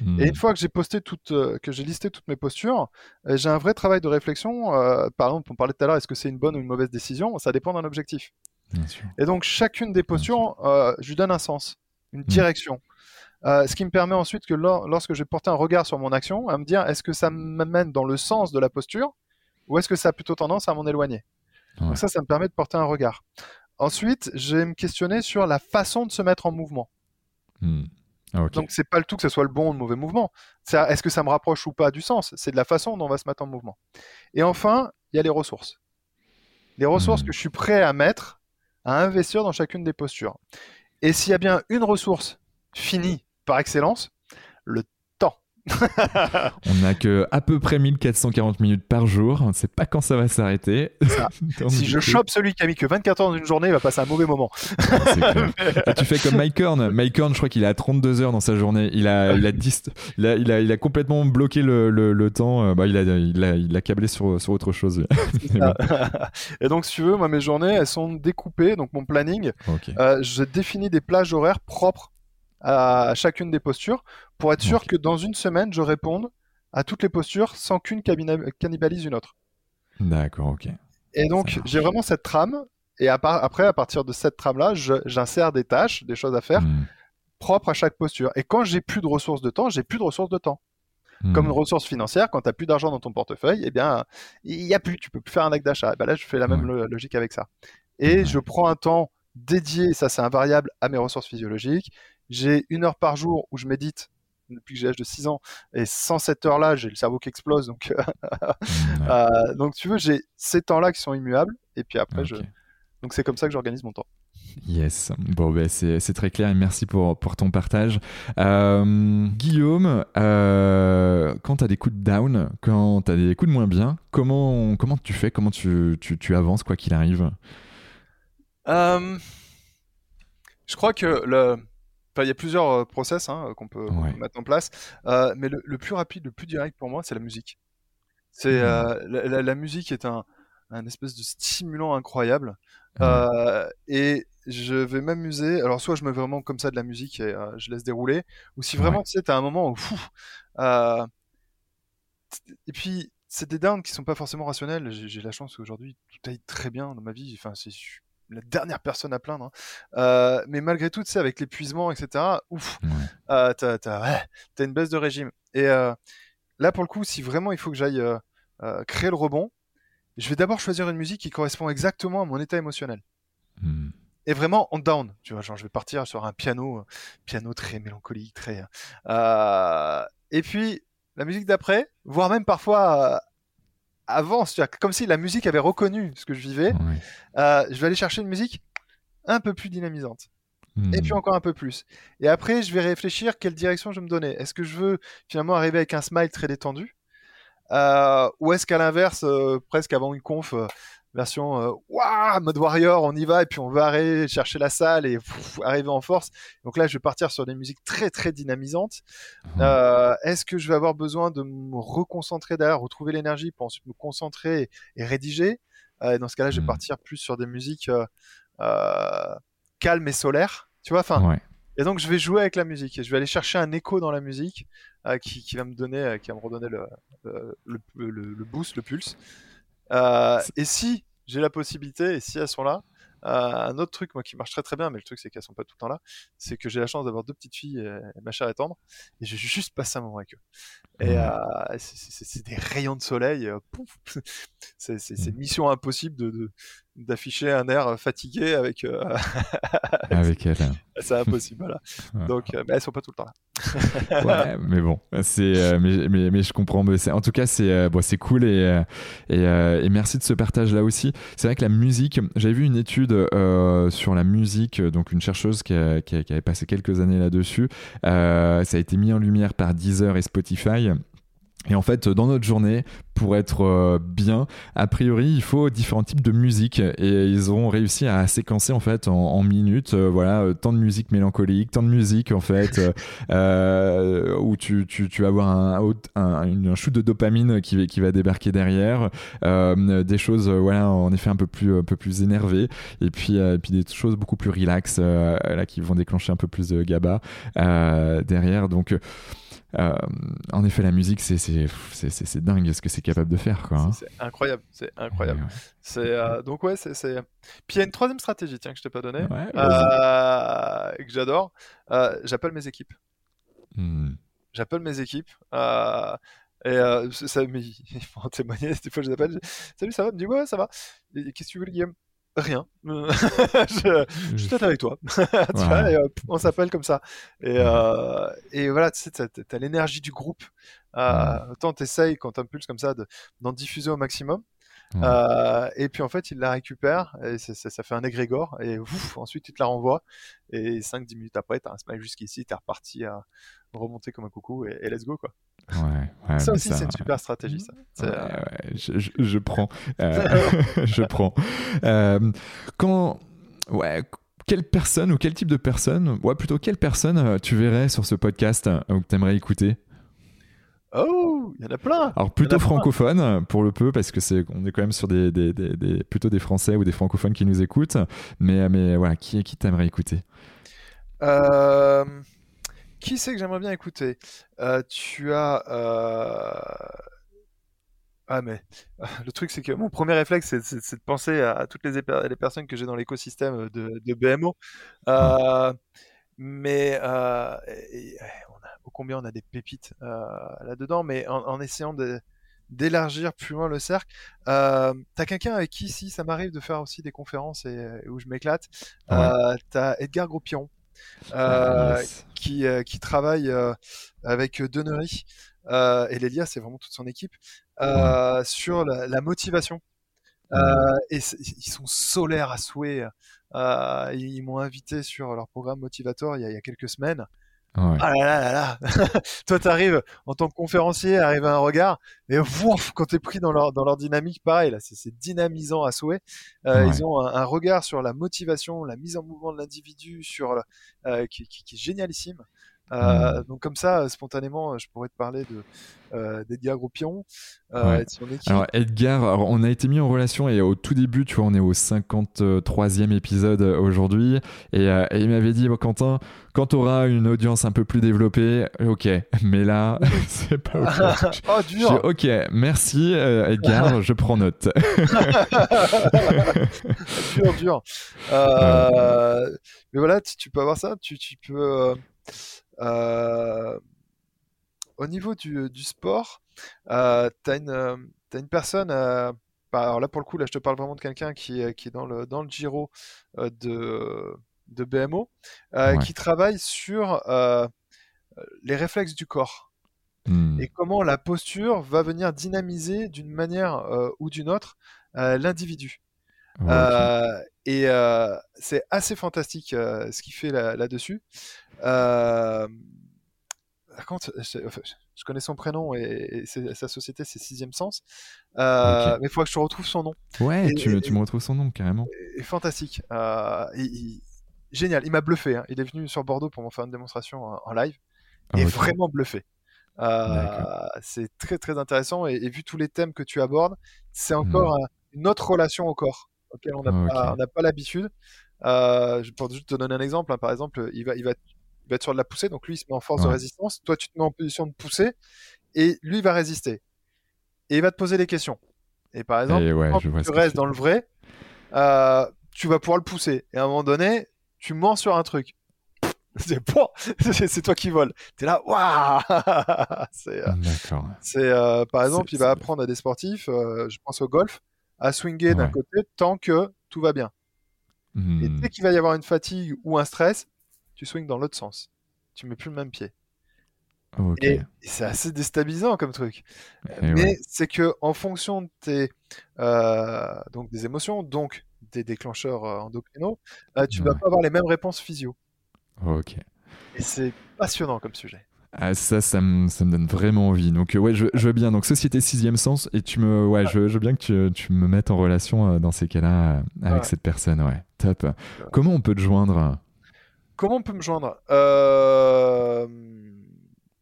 Et une hmm. fois que j'ai posté toutes, euh, que j'ai listé toutes mes postures, euh, j'ai un vrai travail de réflexion. Euh, par exemple, on parlait tout à l'heure, est-ce que c'est une bonne ou une mauvaise décision Ça dépend d'un objectif. Et donc, chacune des postures, je lui donne un sens, une hmm. direction. ce qui me permet ensuite que lorsque je vais porter un regard sur mon action, à me dire est-ce que ça m'amène dans le sens de la posture ou est-ce que ça a plutôt tendance à m'en éloigner Donc ça, ça me permet de porter un regard. Ensuite, je vais me questionner sur la façon de se mettre en mouvement. Hmm. Ah, Donc c'est pas le tout que ce soit le bon ou le mauvais mouvement. Est-ce que ça me rapproche ou pas du sens? C'est de la façon dont on va se mettre en mouvement. Et enfin, il y a les ressources. Les ressources hmm. que je suis prêt à mettre, à investir dans chacune des postures. Et s'il y a bien une ressource finie par excellence, le on n'a que à peu près 1440 minutes par jour. On ne sait pas quand ça va s'arrêter. si je chope celui qui a mis que 24 heures dans une journée, il va passer un mauvais moment. tu fais comme Mike Horn. Mike Horn, je crois qu'il a 32 heures dans sa journée. Il a, il a, il a, il a, complètement bloqué le, le, temps. Euh, bah, il, a, il, a, il a câblé sur, sur autre chose. Et donc, si tu veux, moi, mes journées, elles sont découpées. Donc, mon planning, euh, je définis des plages horaires propres à chacune des postures pour être sûr que dans une semaine, je réponde à toutes les postures sans qu'une cannibalise une autre. D'accord, ok. Et donc, j'ai vraiment cette trame. Et après, à partir de cette trame-là, j'insère des tâches, des choses à faire hmm. propres à chaque posture. Et quand j'ai plus de ressources de temps, j'ai plus de ressources de temps. Comme une hmm. ressource financière, quand tu n'as plus d'argent dans ton portefeuille, eh bien, il n'y a plus, tu peux plus faire un acte d'achat. Ben là, je fais la même logique avec ça. et je prends un temps dédié, ça c'est invariable, à mes ressources physiologiques. J'ai une heure par jour où je médite depuis que j'ai l'âge de 6 ans. Et sans cette heure-là, j'ai le cerveau qui explose. Donc, euh, donc tu veux, j'ai ces temps-là qui sont immuables. Et puis après, je... donc c'est comme ça que j'organise mon temps. Yes, bon, ben, c'est très clair et merci pour, pour ton partage. Euh, Guillaume, euh, quand tu as des coups de down, quand tu as des coups de moins bien, comment, comment tu fais? Comment tu, tu, tu avances quoi qu'il arrive? Euh, Je crois que le. Il y a plusieurs process hein, qu'on peut, mettre en place, mais le, plus rapide, le plus direct pour moi, c'est la musique. C'est la, la, musique est un, un espèce de stimulant incroyable. et je vais m'amuser. Alors, soit je mets vraiment comme ça de la musique et euh, je laisse dérouler, ou si vraiment, tu sais, t'as un moment où. Euh, et puis, c'est des downs qui sont pas forcément rationnels. J'ai la chance qu'aujourd'hui, tout aille très bien dans ma vie. Enfin, c'est la dernière personne à plaindre. Hein. Euh, mais malgré tout, tu sais, avec l'épuisement, etc., ouf, t'as as, une baisse de régime. Et là, pour le coup, si vraiment il faut que j'aille créer le rebond, je vais d'abord choisir une musique qui correspond exactement à mon état émotionnel. Hmm et vraiment en down. Tu vois, genre je vais partir sur un piano, euh, piano très mélancolique, très. Euh... Et puis la musique d'après, voire même parfois euh, avant, comme si la musique avait reconnu ce que je vivais. Euh, je vais aller chercher une musique un peu plus dynamisante. Et puis hmm. encore un peu plus. Et après, je vais réfléchir quelle direction je vais me donner. Est-ce que je veux finalement arriver avec un smile très détendu Ou est-ce qu'à l'inverse, presque avant une conf, version euh, mode warrior on y va et puis on va aller chercher la salle et arriver en force. Donc là je vais partir sur des musiques très très dynamisantes. Mmh. euh, est-ce que je vais avoir besoin de me reconcentrer derrière retrouver l'énergie pour ensuite me concentrer et, rédiger? Euh, dans ce cas là je vais mmh. partir plus sur des musiques calmes et solaires tu vois enfin et donc je vais jouer avec la musique et je vais aller chercher un écho dans la musique qui, qui, va me donner qui va me redonner le, le, le boost le pulse et si j'ai la possibilité, et si elles sont là, euh, un autre truc moi qui marche très très bien, mais le truc c'est qu'elles sont pas tout le temps là, c'est que j'ai la chance d'avoir deux petites filles, et, ma chère est tendre, et j'ai juste passé un moment avec eux. Et euh, c'est des rayons de soleil, c'est mmh. mission impossible de, d'afficher un air fatigué avec avec elle. C'est impossible, voilà. Donc, mais elles sont pas tout le temps là. ouais, mais bon, c'est, mais, mais, mais, je comprends. Mais en tout cas, c'est, bon, c'est cool et, et, et, merci de ce partage là aussi. C'est vrai que la musique, j'avais vu une étude sur la musique, donc une chercheuse qui, qui, avait passé quelques années là-dessus. ça a été mis en lumière par Deezer et Spotify. Et en fait, dans notre journée, pour être euh, bien, a priori, il faut différents types de musique. Et ils ont réussi à séquencer en fait en, minutes, euh, voilà, euh, tant de musique mélancolique, tant de musique en fait, où tu, tu, vas avoir un, un, un, shoot de dopamine qui, qui va débarquer derrière, des choses, voilà, en effet un peu plus, un peu plus énervées, et puis, puis des choses beaucoup plus relax, là, qui vont déclencher un peu plus de GABA derrière. Donc, en effet, la musique, c'est dingue ce que c'est capable de faire. Hein. C'est incroyable, c'est incroyable. C'est euh, donc ouais, c'est. Puis il y a une troisième stratégie, tiens, que je t'ai pas donnée, euh, que j'adore. J'appelle mes équipes. Hmm. J'appelle mes équipes. Et ça, mais, ils vont en témoigner, des fois je les appelle. Salut, ça va? me dit ouais, ça va. Qu'est-ce que tu veux, Guillaume? Rien. je, je suis avec toi. on s'appelle comme ça. Et, euh, et voilà, tu sais, t'as, as, l'énergie du groupe. Euh, autant t'essayes quand t'impulses comme ça d'en diffuser au maximum. Euh, et puis en fait, il la récupère et ça fait un égrégore et ouf, ensuite il te la renvoie et 5-10 minutes après, t'as un smile jusqu'ici, t'es reparti à remonter comme un coucou et, let's go quoi. Ouais, ça aussi, c'est une super stratégie. Ça. Euh, je, je, prends. Euh, je prends. quand. Ouais. Quelle personne ou quel type de personne, ouais, plutôt quelle personne tu verrais sur ce podcast ou que tu aimerais écouter? Oh, il y en a plein. Alors plutôt francophone pour le peu parce que c'est on est quand même sur des, des, des, plutôt des Français ou des francophones qui nous écoutent. Mais mais voilà, qui qui t'aimerais écouter? Euh, Qui c'est que j'aimerais bien écouter? Euh, Tu as euh, ah mais le truc c'est que mon premier réflexe c'est de penser à, toutes les, les personnes que j'ai dans l'écosystème de, de, BMO. mais combien on a des pépites euh, là-dedans, mais en, essayant de, d'élargir plus loin le cercle. Euh, t'as quelqu'un avec qui, si ça m'arrive de faire aussi des conférences et, où je m'éclate, euh, t'as Edgar Groupion. Euh, qui, euh, qui travaille avec Denery et Lélia, c'est vraiment toute son équipe, sur la, motivation. et ils sont solaires à souhait. ils m'ont invité sur leur programme motivateur il y a, il y a quelques semaines. Ah là là là là Toi, t'arrives en tant que conférencier, arrive à un regard, et ouf, quand t'es pris dans leur, dans leur dynamique, pareil, là, c'est dynamisant à souhait. Euh, Ils ont un, regard sur la motivation, la mise en mouvement de l'individu, sur euh, qui, qui, qui, est génialissime. Euh, mmh. Donc comme ça, spontanément, je pourrais te parler de euh, d'Edgar Groupion euh. Alors Edgar, on a été mis en relation et au tout début, tu vois, on est au 53e épisode aujourd'hui et, il m'avait dit, Quentin, quand tu auras une audience un peu plus développée, ok, mais là, c'est pas ok. oh, dur. ok, merci Edgar, je prends note. dur, dur. mais voilà, tu, tu, peux avoir ça, tu, tu peux euh, au niveau du, sport, euh, tu as, une personne, euh, bah, alors là pour le coup, là je te parle vraiment de quelqu'un qui, qui, est dans le, dans le Giro de, de BMO, qui travaille sur les réflexes du corps. Hmm. Et comment la posture va venir dynamiser d'une manière ou d'une autre l'individu. et c'est assez fantastique ce qu'il fait là-dessus. Euh, je, connais son prénom et, sa société, c'est Sixième Sens. Euh, mais il faudra que je te retrouve son nom. Ouais, tu, me retrouves son nom carrément. Et, fantastique. Euh, génial. Il m'a bluffé. Hein. Il est venu sur Bordeaux pour me faire une démonstration en, live. Et vraiment bluffé. c'est très très intéressant et, vu tous les thèmes que tu abordes, c'est encore une autre relation au corps auquel on n'a pas, l'habitude. Euh, pour juste te donner un exemple, hein. par exemple, il va, il va il va être sur de la poussée, donc lui il se met en force de résistance, toi tu te mets en position de poussée, et lui il va résister. Et il va te poser des questions. Et par exemple, quand tu restes dans le vrai, euh, tu vas pouvoir le pousser. Et à un moment donné, tu mens sur un truc. C'est toi qui voles. T'es là, waouh C'est, euh, euh, par exemple, il va apprendre à des sportifs, je pense au golf, à swinger d'un côté tant que tout va bien. Et hmm. dès qu'il va y avoir une fatigue ou un stress, tu swings dans l'autre sens. Tu mets plus le même pied. Et, c'est assez déstabilisant comme truc. Mais c'est que en fonction de tes euh, donc des émotions, donc des déclencheurs euh, endocrinaux, euh, tu vas pas avoir les mêmes réponses physio. Ok. Et c'est passionnant comme sujet. Ah, ça, ça me, ça me, donne vraiment envie. Donc, ouais, je, je, veux bien. Donc, Société Sixième Sens, et tu me, ouais, je, je, veux bien que tu, tu me mettes en relation dans ces cas-là avec cette personne. Ouais, top. Comment on peut te joindre Comment on peut me joindre? Euh,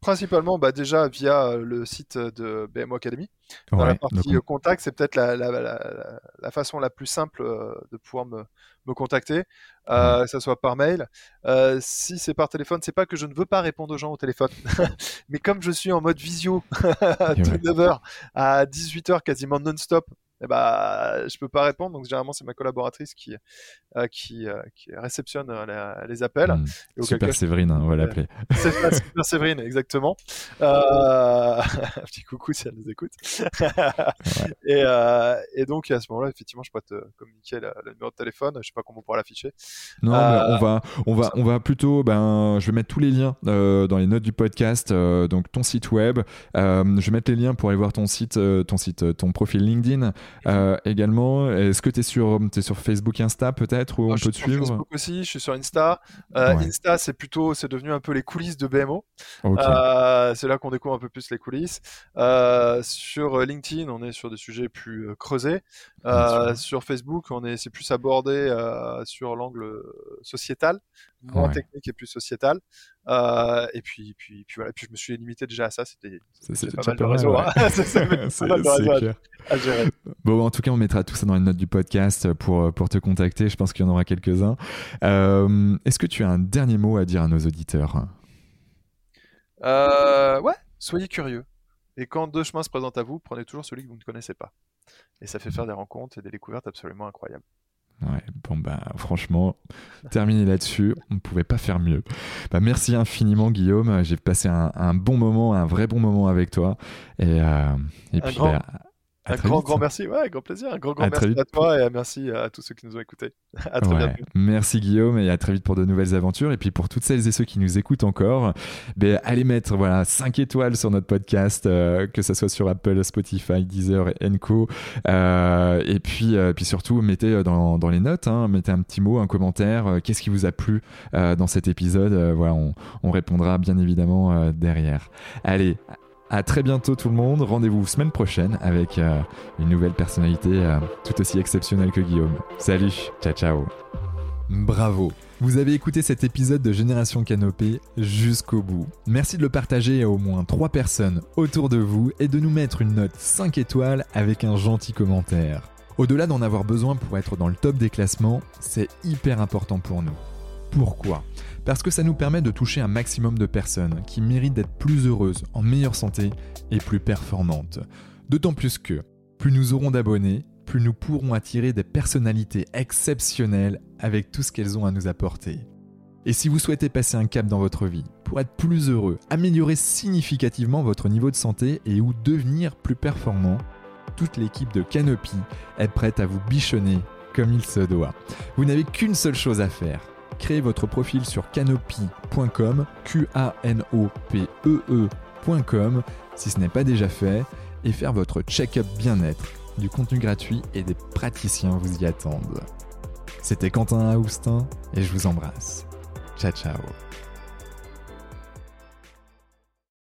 Principalement, bah, déjà via le site de BMO Academy. Dans la partie contact, c'est peut-être la, la, façon la plus simple euh, de pouvoir me, me contacter, euh, que ce soit par mail. Euh, si c'est par téléphone, c'est pas que je ne veux pas répondre aux gens au téléphone, mais comme je suis en mode visio de 9h à 18h quasiment non-stop eh bah, je peux pas répondre. Donc généralement c'est ma collaboratrice qui euh, qui, euh, qui, réceptionne euh, les appels. Hmm. super Séverine, hein, on va l'appeler. Super Séverine, exactement. un petit coucou si elle nous écoute. et, et, donc à ce moment-là, effectivement, je pourrais te communiquer le, numéro de téléphone. Je sais pas comment on pourra l'afficher. Non, on va on va on va plutôt ben je vais mettre tous les liens dans les notes du podcast. donc ton site web. je vais mettre les liens pour aller voir ton site ton site ton profil LinkedIn. Euh, également, est-ce que tu es sur, es sur Facebook, Insta peut-être où on peut te suivre Facebook aussi, je suis sur Insta. Euh, Insta, c'est plutôt, c'est devenu un peu les coulisses de BMO. Euh, c'est là qu'on découvre un peu plus les coulisses. sur LinkedIn, on est sur des sujets plus creusés. sur Facebook, on est, c'est plus abordé sur l'angle sociétal, moins technique et plus sociétal. Euh, et puis, puis, puis voilà. Puis je me suis limité déjà à ça. C'était pas mal de réseaux. c'est Bon, en tout cas, on mettra tout ça dans les notes du podcast pour, pour te contacter. Je pense qu'il y en aura quelques-uns. Euh, est-ce que tu as un dernier mot à dire à nos auditeurs? Euh, Ouais, soyez curieux. Et quand deux chemins se présentent à vous, prenez toujours celui que vous ne connaissez pas. Et ça fait faire des rencontres et des découvertes absolument incroyables. Ouais, bon bah franchement, terminé là-dessus, on ne pouvait pas faire mieux. Bah, merci infiniment Guillaume, j'ai passé un, bon moment, un vrai bon moment avec toi. Et, euh, et puis bah, un grand, grand merci, ouais, grand plaisir. Un grand, grand merci à toi et merci à tous ceux qui nous ont écoutés. à très bientôt. Merci Guillaume et à très vite pour de nouvelles aventures. Et puis pour toutes celles et ceux qui nous écoutent encore, ben, allez mettre voilà, 5 étoiles sur notre podcast, euh, que ce soit sur Apple, Spotify, Deezer et Co. Euh, et puis, euh, puis surtout, mettez dans, dans les notes, hein, mettez un petit mot, un commentaire. Qu'est-ce qui vous a plu dans cet épisode Voilà, on, on, répondra bien évidemment derrière. Allez, à très bientôt tout le monde. Rendez-vous semaine prochaine avec euh, une nouvelle personnalité euh, tout aussi exceptionnelle que Guillaume. Salut, ciao ciao. Bravo. Vous avez écouté cet épisode de Génération Canopée jusqu'au bout. Merci de le partager à au moins 3 personnes autour de vous et de nous mettre une note 5 étoiles avec un gentil commentaire. Au-delà d'en avoir besoin pour être dans le top des classements, c'est hyper important pour nous. Pourquoi? Parce que ça nous permet de toucher un maximum de personnes qui méritent d'être plus heureuses, en meilleure santé et plus performantes. D'autant plus que, plus nous aurons d'abonnés, plus nous pourrons attirer des personnalités exceptionnelles avec tout ce qu'elles ont à nous apporter. Et si vous souhaitez passer un cap dans votre vie, pour être plus heureux, améliorer significativement votre niveau de santé et ou devenir plus performant, toute l'équipe de Canopy est prête à vous bichonner comme il se doit. Vous n'avez qu'une seule chose à faire, créer votre profil sur canopy.com, Q-A-N-O-P-E-E.com, si ce n'est pas déjà fait, et faire votre check-up bien-être. Du contenu gratuit et des praticiens vous y attendent. C'était Quentin Aoustin et je vous embrasse. Ciao ciao